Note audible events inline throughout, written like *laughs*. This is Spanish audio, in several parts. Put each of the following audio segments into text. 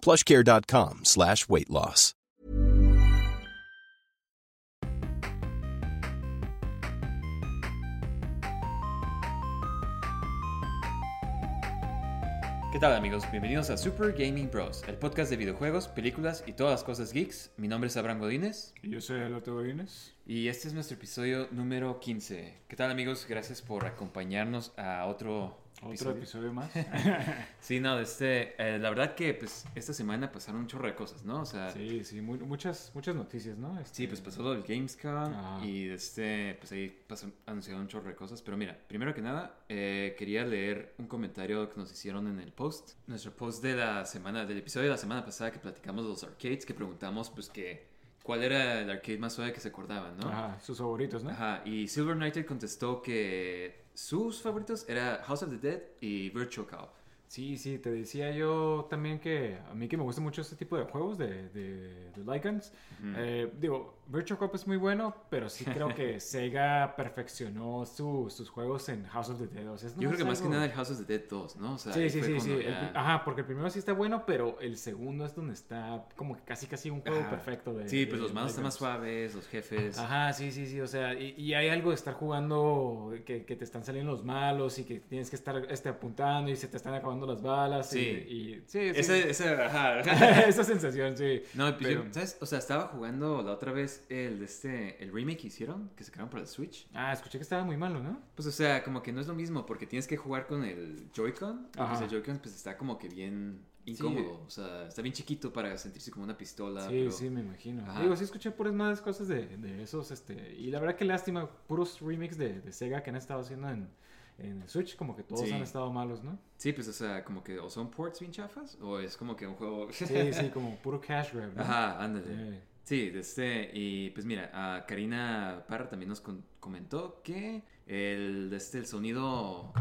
plushcare.com slash weight loss. ¿Qué tal amigos? Bienvenidos a Super Gaming Bros, el podcast de videojuegos, películas y todas las cosas geeks. Mi nombre es Abraham Godínez Y yo soy Elote Godínez. y este es nuestro episodio número 15. ¿Qué tal amigos? Gracias por acompañarnos a otro Otro episodio. episodio más. *laughs* Sí, no, este, eh, la verdad que pues esta semana pasaron un chorro de cosas, ¿no? O sea, sí, sí, sí, mu- muchas, muchas noticias, ¿no? Este, pues pasó lo del Gamescom Ajá. y este, pues ahí pasó, anunciaron un chorro de cosas. Pero mira, primero que nada, eh, quería leer un comentario que nos hicieron en el post. Nuestro post de la semana, del episodio de la semana pasada que platicamos de los arcades, que preguntamos pues que cuál era el arcade más suave que se acordaban, ¿no? Ajá, sus favoritos, ¿no? Ajá, y Silver Knighted contestó que sus favoritos era House of the Dead y Virtual Cow. Sí, sí, te decía yo también que a mí que me gusta mucho este tipo de juegos de, de, de Lycans. Eh, digo, Virtual Cop es muy bueno, pero sí *laughs* creo que Sega perfeccionó su- sus juegos en House of the Dead. O sea, es Yo creo que nomás más que algo- nada el House of the Dead 2, ¿no? O sea, Sí, sí, sí, sí. El ya- pri- ajá, porque el primero sí está bueno, pero el segundo es donde está como que casi casi un juego Ajá. perfecto de Sí, pues los manos están más suaves, los jefes. Ajá, sí, sí, sí, o sea, y, y hay algo de estar jugando que, que te están saliendo los malos y que tienes que estar este, apuntando y se te están acabando las balas. Sí. Y, y- sí, sí. Ese, ese, ajá. *laughs* Esa *laughs* sensación, sí. No, pues Pero- yo, ¿sabes? O sea, estaba jugando la otra vez el, de este, el remake que hicieron, que sacaron para el Switch. Ah, escuché que estaba muy malo, ¿no? Pues, o sea, como que no es lo mismo, porque tienes que jugar con el Joy-Con. Pues el Joy-Con pues, está como que bien incómodo. O sea, está bien chiquito para sentirse como una pistola. Sí, pero- sí, me imagino. Ajá. Digo, sí escuché puras más cosas de, de esos, este, y la verdad que lástima, puros remix de, de Sega que han estado haciendo en, en el Switch, como que todos Sí. han estado malos, ¿no? Sí, pues, o sea, como que o son ports bien chafas, o es como que un juego... Sí, *laughs* sí, como puro cash grab, ¿no? Ajá, ándale. Sí. Este, y pues mira, a Karina Parra también nos con- comentó que el, este, el sonido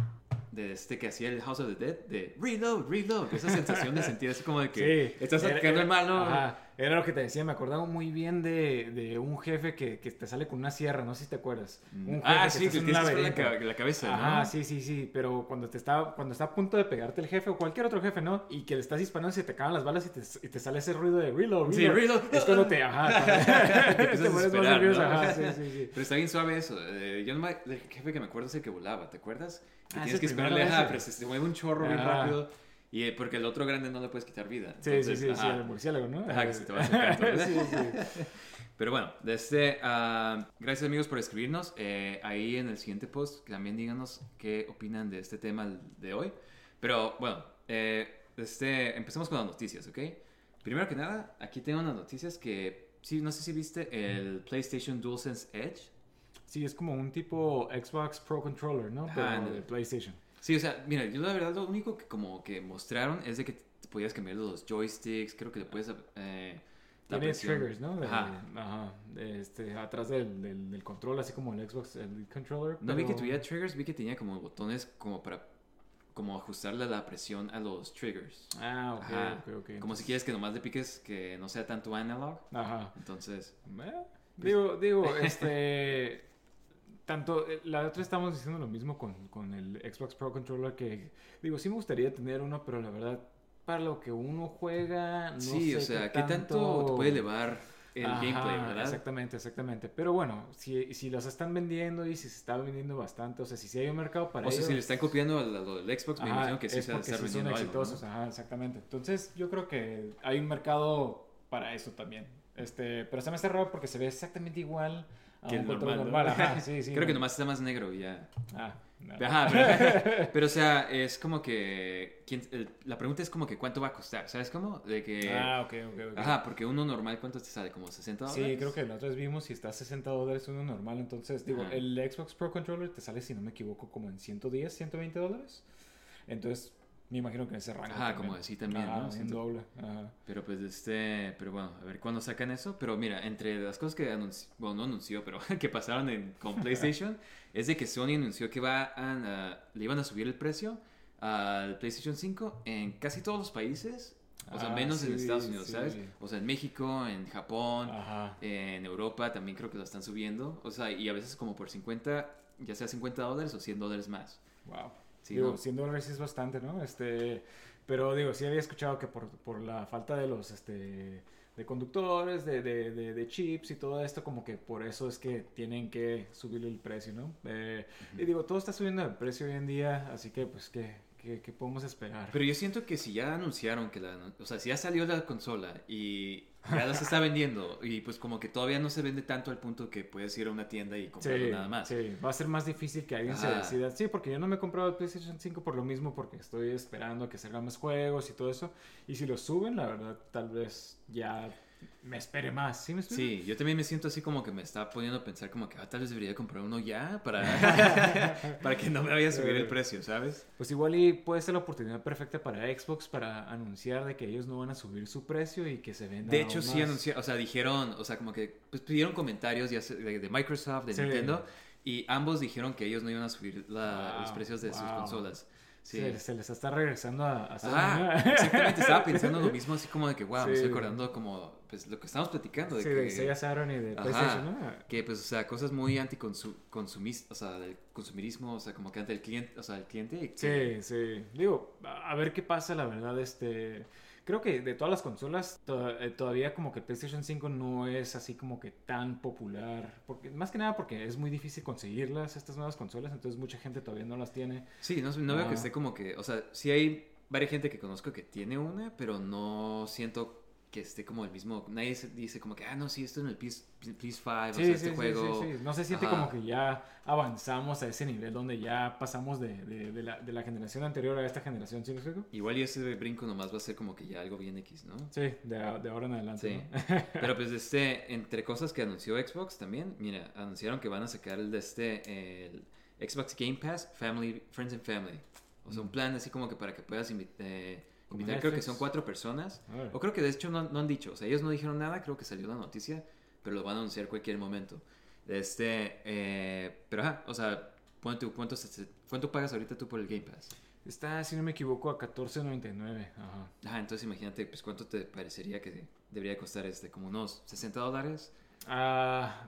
de este que hacía el House of the Dead, de reload, reload, esa sensación de sentir así como de que Sí, estás era- el malo. Ajá, era lo que te decía, me acordaba muy bien de, de un jefe que, que te sale con una sierra, no sé si te acuerdas. Un jefe Ah, que sí, que tienes la, la cabeza, ¿no? Ajá, sí, sí, sí, pero cuando te está, cuando está a punto de pegarte el jefe o cualquier otro jefe, ¿no? Y que le estás disparando y se te acaban las balas y te, y te sale ese ruido de reload, Sí, reload. Es cuando te, ajá, *laughs* Te *laughs* te, pones más nervioso, ¿no? ajá, sí, sí, sí. Pero está bien suave eso. eh, yo nomás, el jefe que me acuerdo es el que volaba, ¿te acuerdas? Que Ah, tienes es que esperarle, ajá, pero se, se mueve un chorro bien Ajá. rápido. Y eh, porque el otro grande no le puedes quitar vida. Sí, Entonces, sí, sí, sí, ajá. el murciélago, ¿no? Ajá, que se te va acercando, ¿verdad? *laughs* sí, sí. Pero bueno, desde, ah, gracias amigos por escribirnos. Eh, ahí en el siguiente post también díganos qué opinan de este tema de hoy. Pero bueno, eh, este, empecemos con las noticias, ¿ok? Primero que nada, aquí tengo unas noticias que, sí, no sé si viste el PlayStation DualSense Edge. Sí, es como un tipo Xbox Pro Controller, ¿no? Pero de PlayStation. Sí, o sea, mira, yo la verdad lo único que como que mostraron es de que te podías cambiar los joysticks, creo que le puedes... Eh, Tiene triggers, ¿no? De- Ajá. ajá, este, atrás del, del, del control, así como el Xbox el controller. No vi que tuviera triggers, vi que tenía como botones como para como ajustarle la presión a los triggers. Ah, ok, Ajá. ok, ok. Como si quieres que nomás le piques que no sea tanto analog. Ajá. Entonces, Eh, Digo, digo, *laughs* este... Tanto, eh, la otra estamos diciendo lo mismo con, con el Xbox Pro Controller que, digo, sí me gustaría tener uno, pero la verdad, para lo que uno juega, no sí, sé o sea, ¿qué tanto te puede elevar el Ajá, gameplay, verdad? Exactamente, exactamente. Pero bueno, si, si los están vendiendo y si se está vendiendo bastante, o sea, si sí hay un mercado para O sea, si le están copiando a lo del Xbox, me ajá, imagino que sí es se estar sí son vendiendo algo, ¿no? exitosos, ajá, exactamente. Entonces, yo creo que hay un mercado para eso también. Este, pero se me hace raro porque se ve exactamente igual a Que un el control normal, normal. ¿no? Ajá, *laughs* sí, sí. Creo que no. nomás está más negro y ya. Ah, no. Ajá, pero, *laughs* pero, o sea, es como que. ¿quién- el- la pregunta es como que cuánto va a costar, ¿sabes cómo? De que. Ah, ok, ok, ok. Ajá, porque uno normal, ¿cuánto te sale? ¿Como 60 dólares? Sí, creo que vez vimos si está a 60 dólares uno normal. Entonces, digo, Ajá. el Xbox Pro Controller te sale, si no me equivoco, como en 110, 120 dólares. Entonces, me imagino que en ese rango. Ajá, también. como así también, Ajá, ¿no? doble. Ajá. Pero pues este, pero bueno, a ver cuándo sacan eso. Pero mira, entre las cosas que anunció, bueno, no anunció, pero *laughs* que pasaron en, con *laughs* PlayStation, es de que Sony anunció que va a, le iban a subir el precio al PlayStation 5 en casi todos los países. O sea, Ah, menos en sí, Estados Unidos, sí. ¿sabes? O sea, en México, en Japón, Ajá. en Europa también creo que lo están subiendo. O sea, y a veces como por 50, ya sea 50 dólares o 100 dólares más. Wow. Sí, digo, ¿no? 100 dólares sí es bastante, ¿no? Este, pero digo, sí había escuchado que por, por la falta de los, este, de conductores, de, de, de, de chips y todo esto, como que por eso es que tienen que subirle el precio, ¿no? Eh, Y digo, todo está subiendo de precio hoy en día, así que pues, ¿qué, qué, qué podemos esperar? Pero yo siento que si ya anunciaron que la... O sea, si ya salió la consola y ya se está vendiendo y pues como que todavía no se vende tanto al punto que puedes ir a una tienda y comprarlo Sí, nada más. sí, va a ser más difícil que alguien se decida. Sí, porque yo no me he comprado el PlayStation 5 por lo mismo, porque estoy esperando que salgan más juegos y todo eso. Y si lo suben, la verdad, tal vez ya me espere más. ¿Sí me explico? Sí, yo también me siento así como que me está poniendo a pensar como que ah, tal vez debería comprar uno ya para, *laughs* para que no me vaya a subir el precio, ¿sabes? Pues igual y puede ser la oportunidad perfecta para Xbox para anunciar de que ellos no van a subir su precio y que se venda De hecho, sí anunciaron, o sea, dijeron, o sea, como que pues, pidieron comentarios ya de, de Microsoft, de Sí. Nintendo, y ambos dijeron que ellos no iban a subir la- Wow, los precios de sus consolas. Sí. Se, se les está regresando a, a Ah, exactamente, estaba *laughs* pensando lo mismo, así como de que, wow, me estoy acordando como, pues, lo que estábamos platicando, de Sí, que, de Sega Saturn y de Ajá. PlayStation, ¿no? que, pues, o sea, cosas muy anticonsumistas, o sea, del consumirismo, o sea, como que ante el cliente, o sea, el cliente. que- Sí, sí. Digo, a ver qué pasa, la verdad, este... Creo que de todas las consolas, to- eh, todavía como que PlayStation 5 no es así como que tan popular. Porque, más que nada porque es muy difícil conseguirlas, estas nuevas consolas, entonces mucha gente todavía no las tiene. Sí, no, no veo Ah. que esté como que, o sea, sí hay varias gente que conozco que tiene una, pero no siento que esté como el mismo, nadie se- dice como que, ah, no, sí, esto en el PS, PS5, o sea, este juego. sí, sí. No se siente Ajá. como que ya avanzamos a ese nivel donde ya pasamos de, de- de la, de la generación anterior a esta generación, ¿sí? Igual y ese brinco nomás va a ser como que ya algo bien X, ¿no? Sí, de, ahora en adelante. Sí. ¿no? *laughs* Pero pues *laughs* este, entre cosas que anunció Xbox también, mira, anunciaron que van a sacar el de este, el Xbox Game Pass Family, Friends and Family. O sea, un plan así como que para que puedas invi- eh, Creo que son cuatro personas. O creo que de hecho no, no han dicho, o sea, ellos no dijeron nada, creo que salió la noticia, pero lo van a anunciar cualquier momento. Este, eh, pero ajá, o sea, ¿cuánto, cuánto pagas ahorita tú por el Game Pass? Está, si no me equivoco, a 14.99. Ajá. Ajá, entonces imagínate, pues cuánto te parecería que debería costar este, como unos 60 dólares. Ah,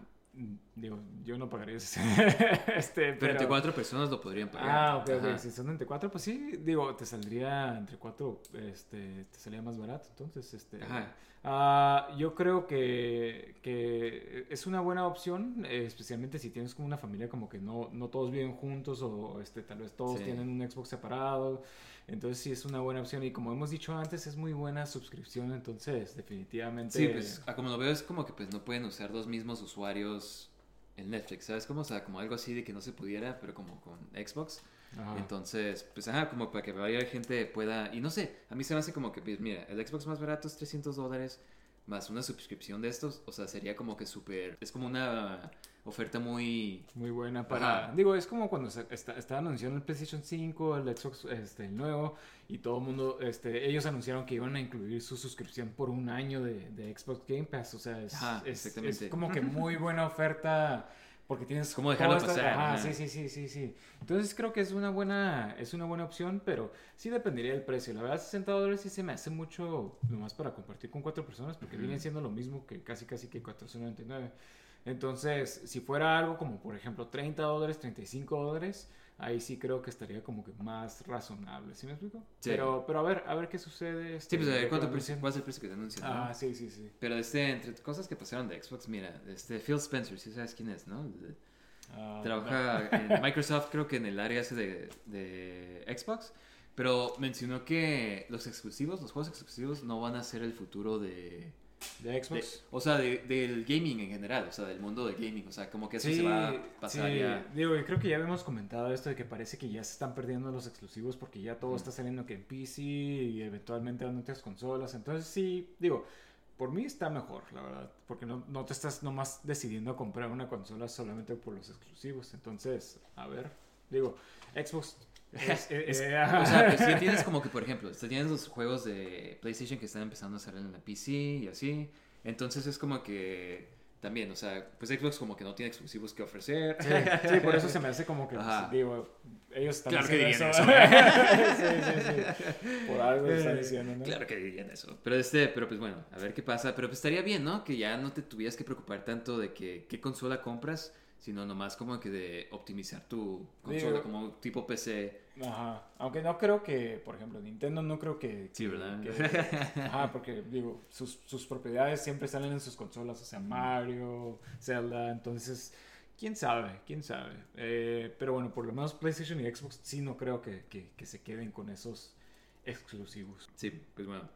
digo, yo no pagaría ese. *laughs* este, Pero entre cuatro personas lo podrían pagar. Ah, ok, ok. Si son entre cuatro, pues sí, digo, te saldría entre cuatro, este, te salía más barato. Entonces, este. Ajá. Ah, yo creo que, que es una buena opción, eh, especialmente si tienes como una familia como que no, no todos viven juntos o este, tal vez todos Sí. tienen un Xbox separado. Entonces sí es una buena opción y como hemos dicho antes es muy buena suscripción, entonces definitivamente... Sí, pues como lo veo es como que pues no pueden usar dos mismos usuarios en Netflix, ¿sabes? Como, o sea, como algo así de que no se pudiera, pero como con Xbox. Ajá. Entonces, pues ajá, como para que varias gente pueda... Y no sé, a mí se me hace como que, pues mira, el Xbox más barato es 300 dólares, más una suscripción de estos, o sea, sería como que súper... Es como una oferta muy... Muy buena para... Ajá. Digo, es como cuando se está, está anunciando el PlayStation 5, el Xbox este, el nuevo, y todo el mundo, este, ellos anunciaron que iban a incluir su suscripción por un año de, de Xbox Game Pass. O sea, es, Ajá, es como que *laughs* muy buena oferta porque tienes... ¿Cómo dejarlo estas- pasar? Ajá, Ajá. sí, sí, sí, sí, sí. Entonces creo que es una buena, es una buena opción, pero sí dependería del precio. La verdad, 60 dólares sí se me hace mucho nomás para compartir con cuatro personas, porque Ujú. viene siendo lo mismo que casi, casi que 499. Entonces, si fuera algo como, por ejemplo, 30 dólares, 35 dólares, ahí sí creo que estaría como que más razonable. ¿Sí me explico? Sí. Pero, pero a ver, a ver qué sucede. este, Sí, pues a ver cuánto precio, cuál es el precio que te anuncian, ¿no? Ah, sí, sí, sí. Pero este, entre cosas que pasaron de Xbox, mira, este Phil Spencer, si sabes quién es, ¿no? Ah, Trabaja en *laughs* Microsoft, creo que en el área ese de, de Xbox, pero mencionó que los exclusivos, los juegos exclusivos no van a ser el futuro de, de De- Xbox. o sea, de- del gaming en general, o sea, del mundo del gaming. O sea, como que eso se va a pasar sí. ya. Digo, y creo que ya habíamos comentado esto de que parece que ya se están perdiendo los exclusivos porque ya todo está saliendo que en PC y eventualmente en otras consolas. Entonces sí, digo, por mí está mejor, la verdad, porque no, no te estás nomás decidiendo comprar una consola solamente por los exclusivos. Entonces, a ver, digo, Xbox... es- *laughs* es- eh, O sea, pues sí tienes como que, por *laughs* ejemplo, tienes los juegos de PlayStation que están empezando a salir en la PC y así. Entonces es como que también, o sea, pues Xbox como que no tiene exclusivos que ofrecer. Sí, sí, por eso se me hace como que, pues, digo, ellos están Claro que haciendo dirían *laughs* sí, sí, sí. Por algo están diciendo, ¿no? Claro que dirían eso. Pero este, pero pues bueno, a ver qué pasa. Pero pues estaría bien, ¿no? Que ya no te tuvieras que preocupar tanto de que qué consola compras, sino nomás como que de optimizar tu consola Digo- como tipo PC. Ajá. Aunque no creo que, por ejemplo, Nintendo no creo que... Sí, ¿verdad? que- ajá, porque digo, sus, sus propiedades siempre salen en sus consolas, o sea, Mario, Zelda, entonces, quién sabe, quién sabe. Eh, pero bueno, por lo menos PlayStation y Xbox sí no creo que- que se queden con esos exclusivos. Sí, pues bueno.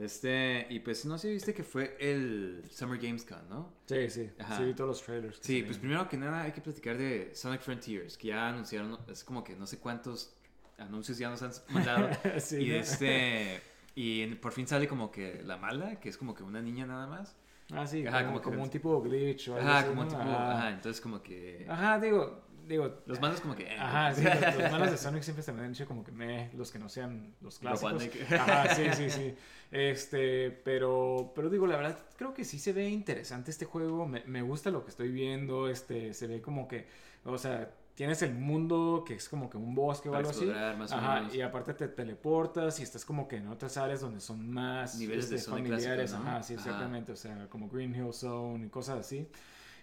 Este, y pues no sé, viste que fue el Summer Games Con, ¿no? Sí, sí, Ajá. sí vi todos los trailers. Sí, salieron. pues primero que nada hay que platicar de Sonic Frontiers, que ya anunciaron, es como que no sé cuántos anuncios ya nos han mandado. *laughs* Sí, y ¿no? este y por fin sale como que la mala, que es como que una niña nada más. Ah, sí, Ajá, como, como que- como un tipo glitch o algo Ajá, así, como ¿no? tipo, Ajá. ajá, entonces como que Ajá, digo, digo... los malos como que eh. Ajá, sí, los, los *laughs* malos de Sonic siempre se me han dicho como que me, los que no sean los clásicos. Ajá, sí, sí, *laughs* sí. Este, pero, pero digo, la verdad, creo que sí se ve interesante este juego. Me, me gusta lo que estoy viendo. Este, se ve como que, o sea, tienes el mundo que es como que un bosque o algo así. o Ajá, menos. y aparte te teleportas y estás como que en otras áreas donde son más Niveles de este, familiares. clásico, ¿no? Ajá, sí, Ajá. exactamente. O sea, como Green Hill Zone y cosas así.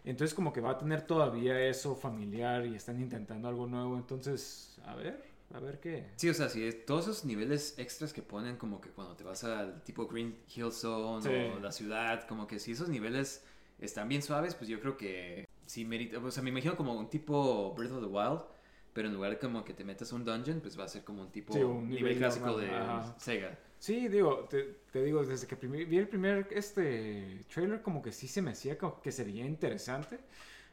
Entonces como que va a tener todavía eso familiar y están intentando algo nuevo. Entonces, a ver, a ver qué. Sí, o sea, sí, es- todos esos niveles extras que ponen como que cuando te vas al tipo Green Hill Zone Sí. o la ciudad, como que si esos niveles están bien suaves, pues yo creo que sí merita, o sea, me imagino como un tipo Breath of the Wild, pero en lugar de como que te metas a un dungeon, pues va a ser como un tipo Sí, un nivel, nivel clásico normal, de ajá. Sega. Sí, digo, te, te digo, desde que vi el primer este, trailer como que sí se me hacía como que sería interesante.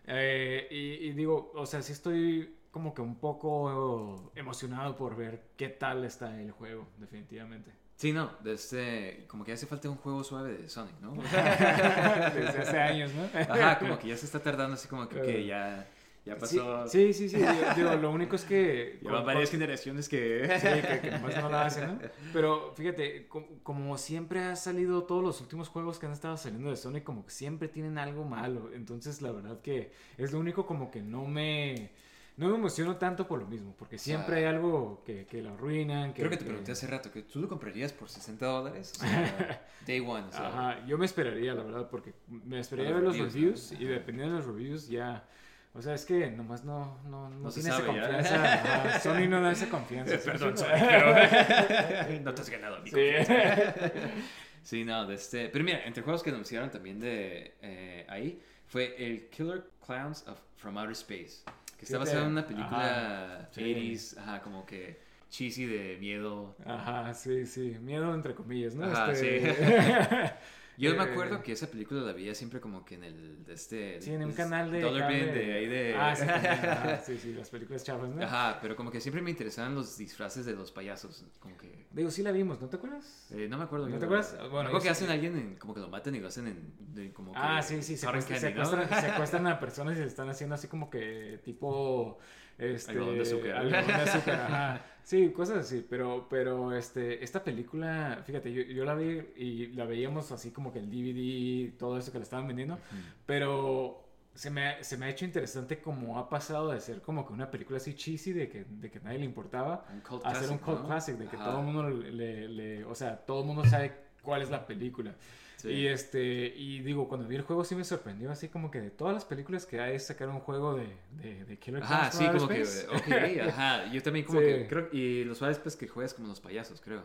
Eh, y, y digo, o sea, sí estoy como que un poco emocionado por ver qué tal está el juego, definitivamente. Sí, no, de este, como que hace falta un juego suave de Sonic, ¿no? *laughs* Desde hace años, ¿no? Ajá, como que ya se está tardando así como que ya, ya Sí, pasó. sí, sí, sí, digo, lo único es que... *laughs* Con- varias generaciones que... Sí, que, que nomás no la hacen, ¿no? Pero fíjate, co- como, siempre ha salido todos los últimos juegos que han estado saliendo de Sonic, como que siempre tienen algo malo. Entonces, la verdad que es lo único como que no me... No me emociono tanto por lo mismo, porque siempre hay algo que, que lo arruinan. Que, Creo que te pregunté hace rato que tú lo comprarías por 60 dólares. O sea, *laughs* day one. O sea, Ajá, yo me esperaría, la verdad, porque me esperaría ver los los reviews, reviews y dependiendo de los reviews ya... O sea, es que nomás no, no, no, No tiene esa sabe confianza. Sony no da esa confianza. *laughs* ¿sí? Perdón, pero *laughs* no te has ganado mi Sí. confianza. *laughs* Sí, no, de este... Pero mira, entre juegos que anunciaron también de eh, ahí fue el Killer Clowns of, from Outer Space. Que está basado en una película ajá, sí. 80s, ajá, como que cheesy de miedo. Ajá, sí, sí. Miedo entre comillas, ¿no? Ajá, Este- Yo me Eh, acuerdo que esa película la veía siempre como que en el... De este, Sí, en un es- canal de... Dollar de ahí de... Ah, sí, *laughs* sí, sí, las películas chavas, ¿no? Ajá, pero como que siempre me interesaban los disfraces de los payasos. Como que... Digo, sí la vimos, ¿no te acuerdas? eh, no me acuerdo. ¿No te acuerdas? Bueno, me acuerdo que hacen a alguien, en- como que lo matan y lo hacen en... de- como que Ah, sí, sí, cotton secuestran, ¿no? secuestran, *laughs* a personas y le están haciendo así como que tipo... Este, Algodón de azúcar. algodón de azúcar, *laughs* ajá. Sí, cosas así, pero, pero este, esta película, fíjate, yo, yo la vi y la veíamos así como que el DVD, todo eso que le estaban vendiendo, pero se me, se me ha hecho interesante como ha pasado de ser como que una película así cheesy de que, de que nadie le importaba a ser un cult ¿no? classic, de que Ajá. todo el mundo le, le- o sea, todo el mundo sabe cuál es la película. Sí. Y este, y digo, cuando vi el juego sí me sorprendió, así como que de todas las películas que hay, sacar un juego de, de, de Killer Ajá, Clowns sí, como que... Ok, *laughs* ajá. Yo también como Sí. que... Creo, y los suaves pues que juegas como los payasos, creo.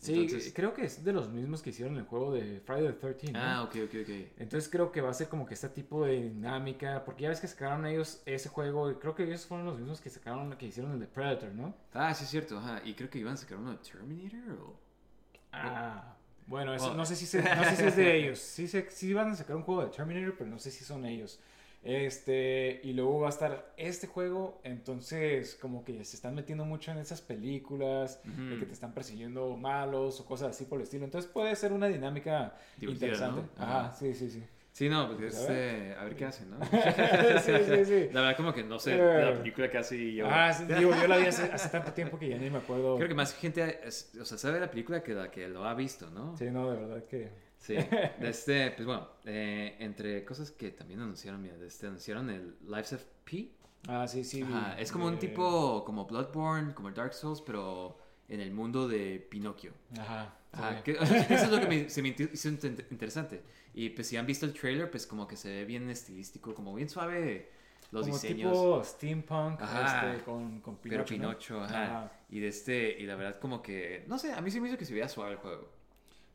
Sí, creo que es de los mismos que hicieron el juego de Friday the 13 ¿no? Ah, ok, ok, ok. Entonces creo que va a ser como que este tipo de dinámica, porque ya ves que sacaron ellos ese juego, y creo que ellos fueron los mismos que sacaron, que hicieron el de Predator, ¿no? Ah, sí es cierto, ajá. Y creo que iban a sacar uno de Terminator o... Ah, Bueno, eso, Oh. no, sé si se- no sé si es de ellos. Sí, se, sí van a sacar un juego de Terminator, pero no sé si son ellos. Este, y luego va a estar este juego, entonces como que se están metiendo mucho en esas películas, de que te están persiguiendo malos o cosas así por el estilo. Entonces puede ser una dinámica Divertida, interesante. ¿no? Ajá, Ajá. sí, sí, sí. Sí, no, Pues, a ver. este, a ver qué hacen, ¿no? *laughs* *laughs* sí, sí, sí. La verdad, como que no sé, Eh. la película casi yo. Ah, digo, yo la vi hace, hace tanto *laughs* tiempo que ya ni me acuerdo. Creo que más gente, es- o sea, sabe la película que la que lo ha visto, ¿no? Sí, no, de verdad que... Sí, este, pues bueno, eh, entre cosas que también anunciaron, mira, este, anunciaron el Lives of P. Ah, sí, sí. Ajá, es como un tipo como Bloodborne, como Dark Souls, pero en el mundo de Pinocchio. Ajá. Ajá, *laughs* que- eso es lo que me, se me hizo inter- interesante. Y pues si han visto el trailer, pues como que se ve bien estilístico, como bien suave los como diseños. tipo steampunk Ajá. este, con, con Pinocho, pero ¿no? Pinocho, ajá. Y de este, y la verdad como que, no sé, a mí se me hizo que se veía suave el juego.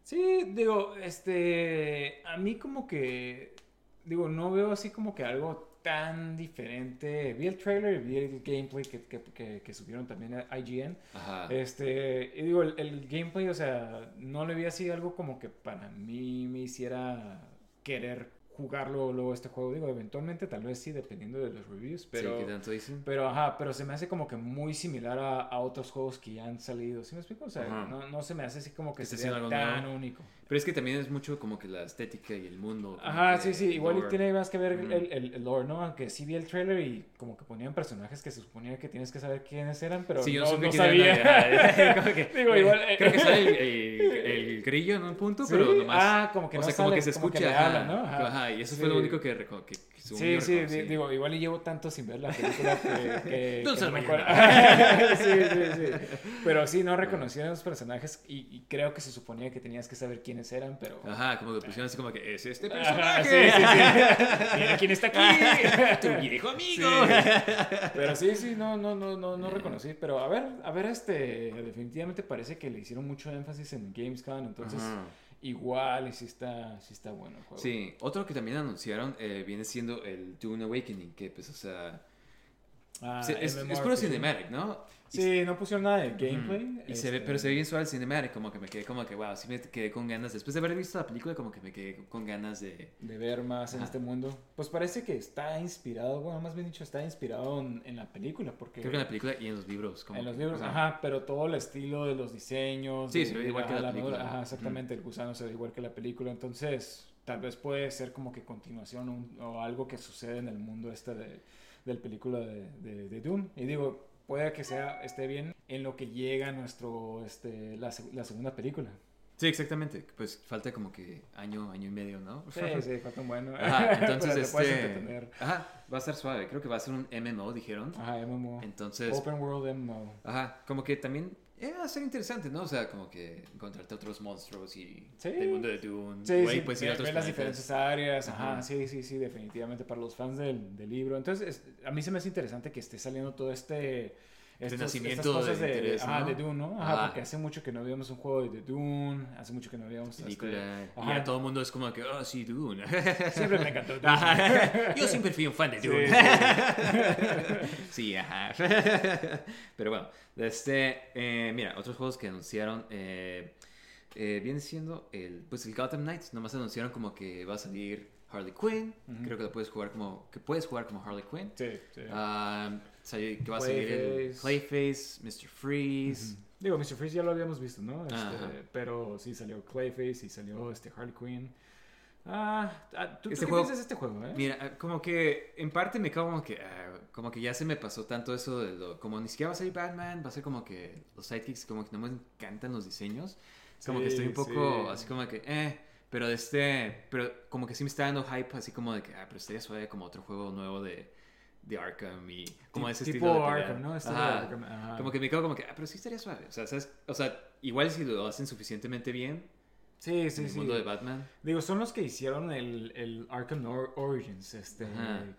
Sí, digo, este, a mí como que, digo, no veo así como que algo tan diferente. Vi el trailer y vi el gameplay que, que, que, que subieron también a IGN. Ajá. Este, y digo, el, el gameplay, o sea, no le vi así algo como que para mí me hiciera querer jugarlo luego este juego. Digo, eventualmente tal vez sí, dependiendo de los reviews, pero... sí, ¿qué tanto dicen? Pero ajá, pero se me hace como que muy similar a, a otros juegos que ya han salido. ¿Sí me explico? O sea, no, no se me hace así como que algo tan nuevo. único. Pero es que también es mucho como que la estética y el mundo. Ajá, que sí, sí, igual lore. tiene más que ver el, el, el lore, ¿no? Aunque sí vi el trailer y como que ponían personajes que se suponía que tienes que saber quiénes eran, pero Sí, yo no, no sabía. *laughs* Como que- *laughs* Digo, igual, eh, Creo que sale *laughs* el, el- grillo en un punto, Sí, pero nomás. ah, como que o no sea, como que se como que escucha. ajá, habla, ¿no? Ajá. Ajá, y eso Sí. fue lo único que, que, Sí, sí, digo, igual y llevo tanto sin ver la película que... *laughs* que, Tú que no me *laughs* sí, sí, sí. *laughs* Pero sí, no reconocían a los personajes y, y creo que se suponía que tenías que saber quiénes eran, pero... Ajá, como que pusieron así como que es este Ajá, personaje. sí, sí, sí. Mira quién está aquí. tu viejo amigo. Pero sí, sí, no, no, no, no, no reconocí. Pero a ver, a ver, este, definitivamente parece que le hicieron mucho énfasis en Gamescom, entonces Ajá. Igual y sí está, sí está bueno. Sí, otro que también anunciaron eh, viene siendo el Dune Awakening, que pues, o sea, Ah, se- es, es puro cinematic, ¿no? Y Sí, no pusieron nada de gameplay. Ujú. Y se ve, este, pero se ve bien suave el cinematic, como que me quedé como que, wow, sí me quedé con ganas. Después de haber visto la película, como que me quedé con ganas de... De ver más en este mundo. Pues parece que está inspirado, bueno, más bien dicho, está inspirado en, en la película, porque... Creo que en la película y en los libros. Como En los libros, o sea, ajá, pero todo el estilo de los diseños. Sí, de- se ve de igual que la armadura, película. Ajá, exactamente, el gusano se ve igual que la película. Entonces, tal vez puede ser como que continuación un- o algo que sucede en el mundo este de, del película de, de, de Dune. Y digo, puede que sea, esté bien en lo que llega nuestro, este, la, la segunda película. Sí, exactamente. Pues falta como que año, año y medio, ¿no? Sí, sí, falta un bueno. Ajá, *laughs* entonces este... Ajá, va a estar suave. Creo que va a ser un MMO, dijeron. Ajá, MMO. Entonces, Open World MMO. ajá, como que también eh, va a ser interesante, ¿no? O sea, como que encontrarte otros monstruos y Sí. del mundo de Dune. Sí, Igual sí, a ver, ver las diferentes áreas, ajá, Ajá. sí, sí, sí, definitivamente para los fans del, del libro. Entonces, es- a mí se me hace interesante que esté saliendo todo este... estos- nacimiento cosas de de, interés, ajá, ¿no? de Dune, ¿no? Ajá, Ajá. porque hace mucho que no veíamos un juego de Dune, hace mucho que no veíamos... este, película. y ya todo el mundo es como que, oh, sí, Dune. *laughs* Siempre me encantó Dune. Ajá. Yo siempre fui un fan de Sí, Dune. sí, *laughs* Sí, ajá. *laughs* Pero bueno, este, eh, mira, otros juegos que anunciaron eh, eh, viene siendo el, pues el Gotham Knights. Nomás anunciaron como que va a salir Harley Quinn. Ujú. Creo que lo puedes jugar como, que puedes jugar como Harley Quinn. Sí, sí. Ah, salió- que va a salir el. Playface, Mr. Freeze. Ujú. Digo, Mr. Freeze ya lo habíamos visto, ¿no? Este, pero sí salió Clayface y salió este Harley Quinn. Ah, ah, ¿tú, tú Este qué juego- piensas de este juego, eh? Mira, como que en parte me cago como que, ah, como que ya se me pasó tanto eso de lo, como ni siquiera va a salir Batman, va a ser como que los sidekicks como que no me encantan los diseños, como Sí, que estoy un poco sí. así como que, eh, pero este, pero como que sí me está dando hype así como de que, ah, pero estaría suave como otro juego nuevo de, de Arkham y como ese tipo estilo de pelea. Arkham, ¿no? Estilo de Ajá. Arkham, ajá. Como que me quedo como que, ah, pero sí estaría suave, o sea, ¿sabes? O sea, igual si lo hacen suficientemente bien Sí, sí, en el sí. mundo de Batman. Digo, son los que hicieron el, el Arkham Or- Origins, este,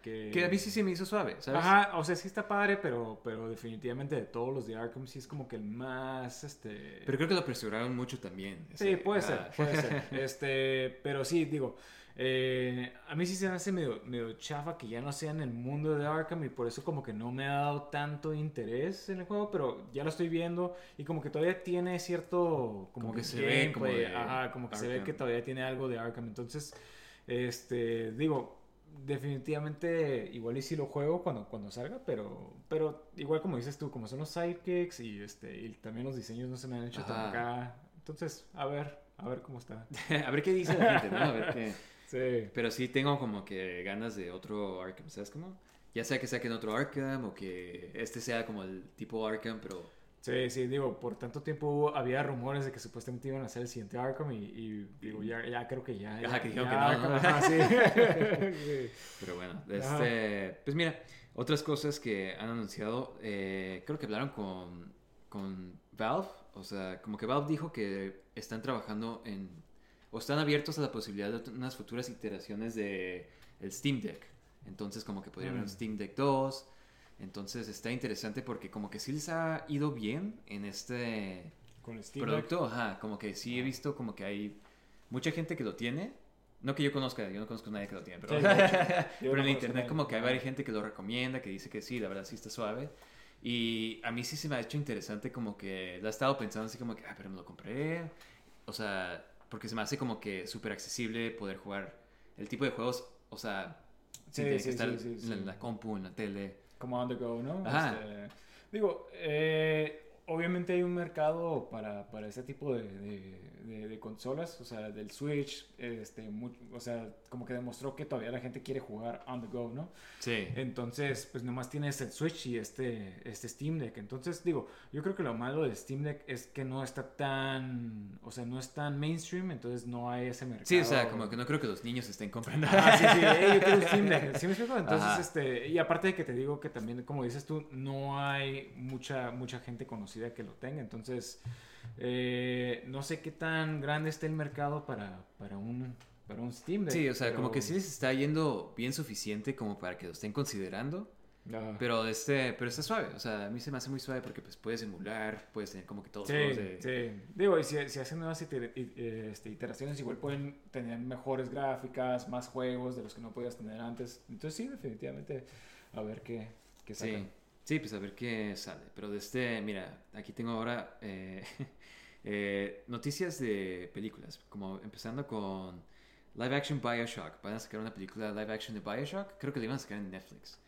que... Que a mí sí se me hizo suave, ¿sabes? Ajá, o sea, sí está padre, pero, pero definitivamente de todos los de Arkham sí es como que el más, este... Pero creo que lo apresuraron mucho también. Sí, ese- puede ser, ajá. puede ser. *laughs* Este, pero sí, digo, Eh, a mí sí se me hace medio, medio chafa que ya no sea en el mundo de Arkham y por eso como que no me ha dado tanto interés en el juego, pero ya lo estoy viendo y como que todavía tiene cierto... Como que se ve como gameplay, de Ajá, como que se ve que todavía tiene algo de Arkham. Entonces, este, digo, definitivamente igual y sí lo juego cuando, cuando salga, pero, pero igual como dices tú, como son los sidekicks y, este, y también los diseños no se me han hecho tan acá. Entonces, a ver, a ver cómo está. *laughs* a ver qué dice la gente, ¿no? A ver qué... Sí. Pero sí tengo como que ganas de otro Arkham, ¿sabes cómo? Ya sea que saquen otro Arkham o que este sea como el tipo Arkham, pero... Sí, sí, digo, por tanto tiempo hubo- había rumores de que supuestamente iban a hacer el siguiente Arkham y, y, digo, ya, ya creo que ya. Ajá, que dijeron ya que no, Arkham, ajá, sí. *laughs* Sí. Pero bueno, este, pues mira, otras cosas que han anunciado, eh, creo que hablaron con, con Valve, o sea, como que Valve dijo que están trabajando en, o están abiertos a la posibilidad de unas futuras iteraciones de el Steam Deck. Entonces como que podría haber un Mm. Steam Deck 2. Entonces está interesante porque como que sí les ha ido bien en este Con Steam Deck. producto, ajá, como que sí he visto como que hay mucha gente que lo tiene. No que yo conozca, yo no conozco a nadie que lo tiene, pero, Sí, *laughs* pero no en internet como que hay varias gente que lo recomienda, que dice que sí, la verdad sí está suave. Y a mí sí se me ha hecho interesante como que la he estado pensando así como que, ah, pero me lo compré. O sea, porque se me hace como que súper accesible poder jugar el tipo de juegos, o sea, Sí, sin tener sí, que estar sí, en la- compu, en la tele. como on the go, ¿no? Ajá. Este, digo, eh, obviamente hay un mercado para, para ese tipo de, de- de- de consolas, o sea, del Switch, este, mu- o sea, como que demostró que todavía la gente quiere jugar on the go, ¿no? Sí. Entonces, pues nomás tienes el Switch y este, este Steam Deck. Entonces, digo, yo creo que lo malo del Steam Deck es que no está tan, o sea, no es tan mainstream, entonces no hay ese mercado. Sí, o sea, como que no creo que los niños estén comprando. Ah, sí, sí, *laughs* "Ey, yo quiero un Steam Deck. ¿Sí me explico? Entonces, Ajá. este, y aparte de que te digo que también, como dices tú, no hay mucha, mucha gente conocida que lo tenga. Entonces, eh, no sé qué tan grande está el mercado para, para un, para un Steam Deck. Sí, o sea, pero- como que sí les está yendo bien suficiente como para que lo estén considerando. Ajá. Pero este, pero está suave. O sea, a mí se me hace muy suave porque pues puedes emular, puedes tener como que todos Sí, los de... sí. Digo, y si, si hacen nuevas iter- eh, este, iteraciones, igual pueden tener mejores gráficas, más juegos de los que no podías tener antes. Entonces, sí, definitivamente, a ver qué, qué Sí, sí, pues a ver qué sale. Pero de este, mira, aquí tengo ahora eh, *laughs* eh, noticias de películas. Como empezando con live action Bioshock. Van a sacar una película live action de Bioshock. Creo que la iban a sacar en Netflix.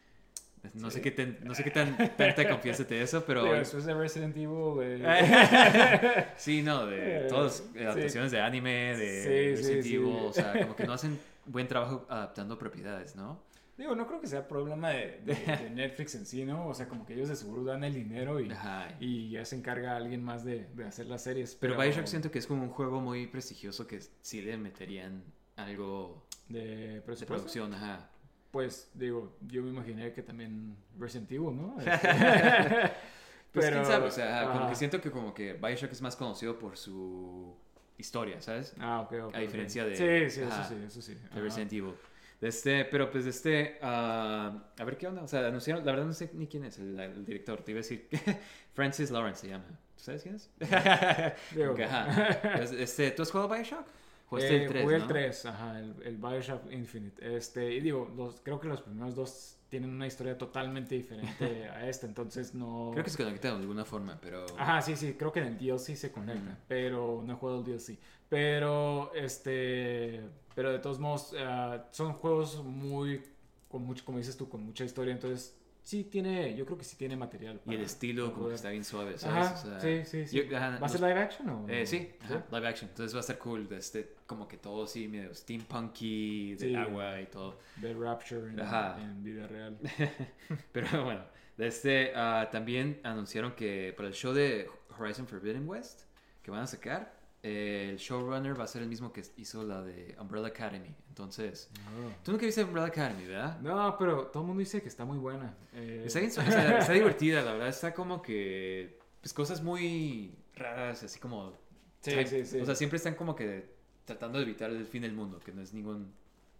No sé qué, tan- no sé qué tan, tanta confianza te eso, pero... Después de Resident Evil, *laughs* Sí, no, de Eh, todas las adaptaciones de anime, de Sí, Resident. Evil, o sea, como que no hacen buen trabajo adaptando propiedades, ¿no? digo, no creo que sea problema de, de- de *laughs* Netflix en sí, ¿no? O sea, como que ellos de seguro dan el dinero y, y ya se encarga alguien más de, de hacer las series. Pero Bioshock siento que es como un juego muy prestigioso que sí le meterían algo de de producción, ajá. Pues, digo, yo me imaginé que también Resident Evil, ¿no? *laughs* Este, Pues Pero, quién sabe, o sea, como que siento que como que Bioshock es más conocido por su historia, ¿sabes? Ah, ok, ok. A diferencia de- Sí, sí, ajá, eso sí, eso sí. De. Resident Evil. De este, pero pues de este, ah, a ver qué onda, o sea, anunciaron, la verdad no sé ni quién es el, el director, te iba a decir, *laughs* Francis Lawrence se llama, ¿tú sabes quién es? *laughs* Digo. Pues, este, ¿tú has jugado Bioshock? Jugaste eh, el 3, jugué ¿no? el 3, ajá, el, el Bioshock Infinite. Este, y digo, los, creo que los primeros dos tienen una historia totalmente diferente *laughs* a esta, entonces no... Creo que se conecta de alguna forma, pero... Ajá, sí, sí, creo que en el DLC se conecta, Mm. pero no he jugado el DLC. Pero, este, pero de todos modos, ah, son juegos muy, con mucho, como dices tú, con mucha historia, entonces sí tiene, yo creo que sí tiene material. Y el para- estilo para como que jugar. está bien suave, ¿sabes? Ajá, O sea, sí, sí, sí. yo- ajá, ¿Va a ser live action o...? Eh, sí, ajá, live action. Entonces va a estar cool, este, como que todo así medio steampunky, de Sí. agua y todo. De Rapture en, en vida real. *laughs* Pero bueno, este ah, también anunciaron que para el show de Horizon Forbidden West que van a sacar, eh, el showrunner va a ser el mismo que hizo la de Umbrella Academy. Entonces, tú nunca viste Umbrella Academy, ¿verdad? No, pero todo el mundo dice que está muy buena. Eh, Está, divertida, la verdad. Está como que, pues cosas muy raras, así como... Sí, sí, sí. O sea, siempre están como que tratando de evitar el fin del mundo, que no es ningún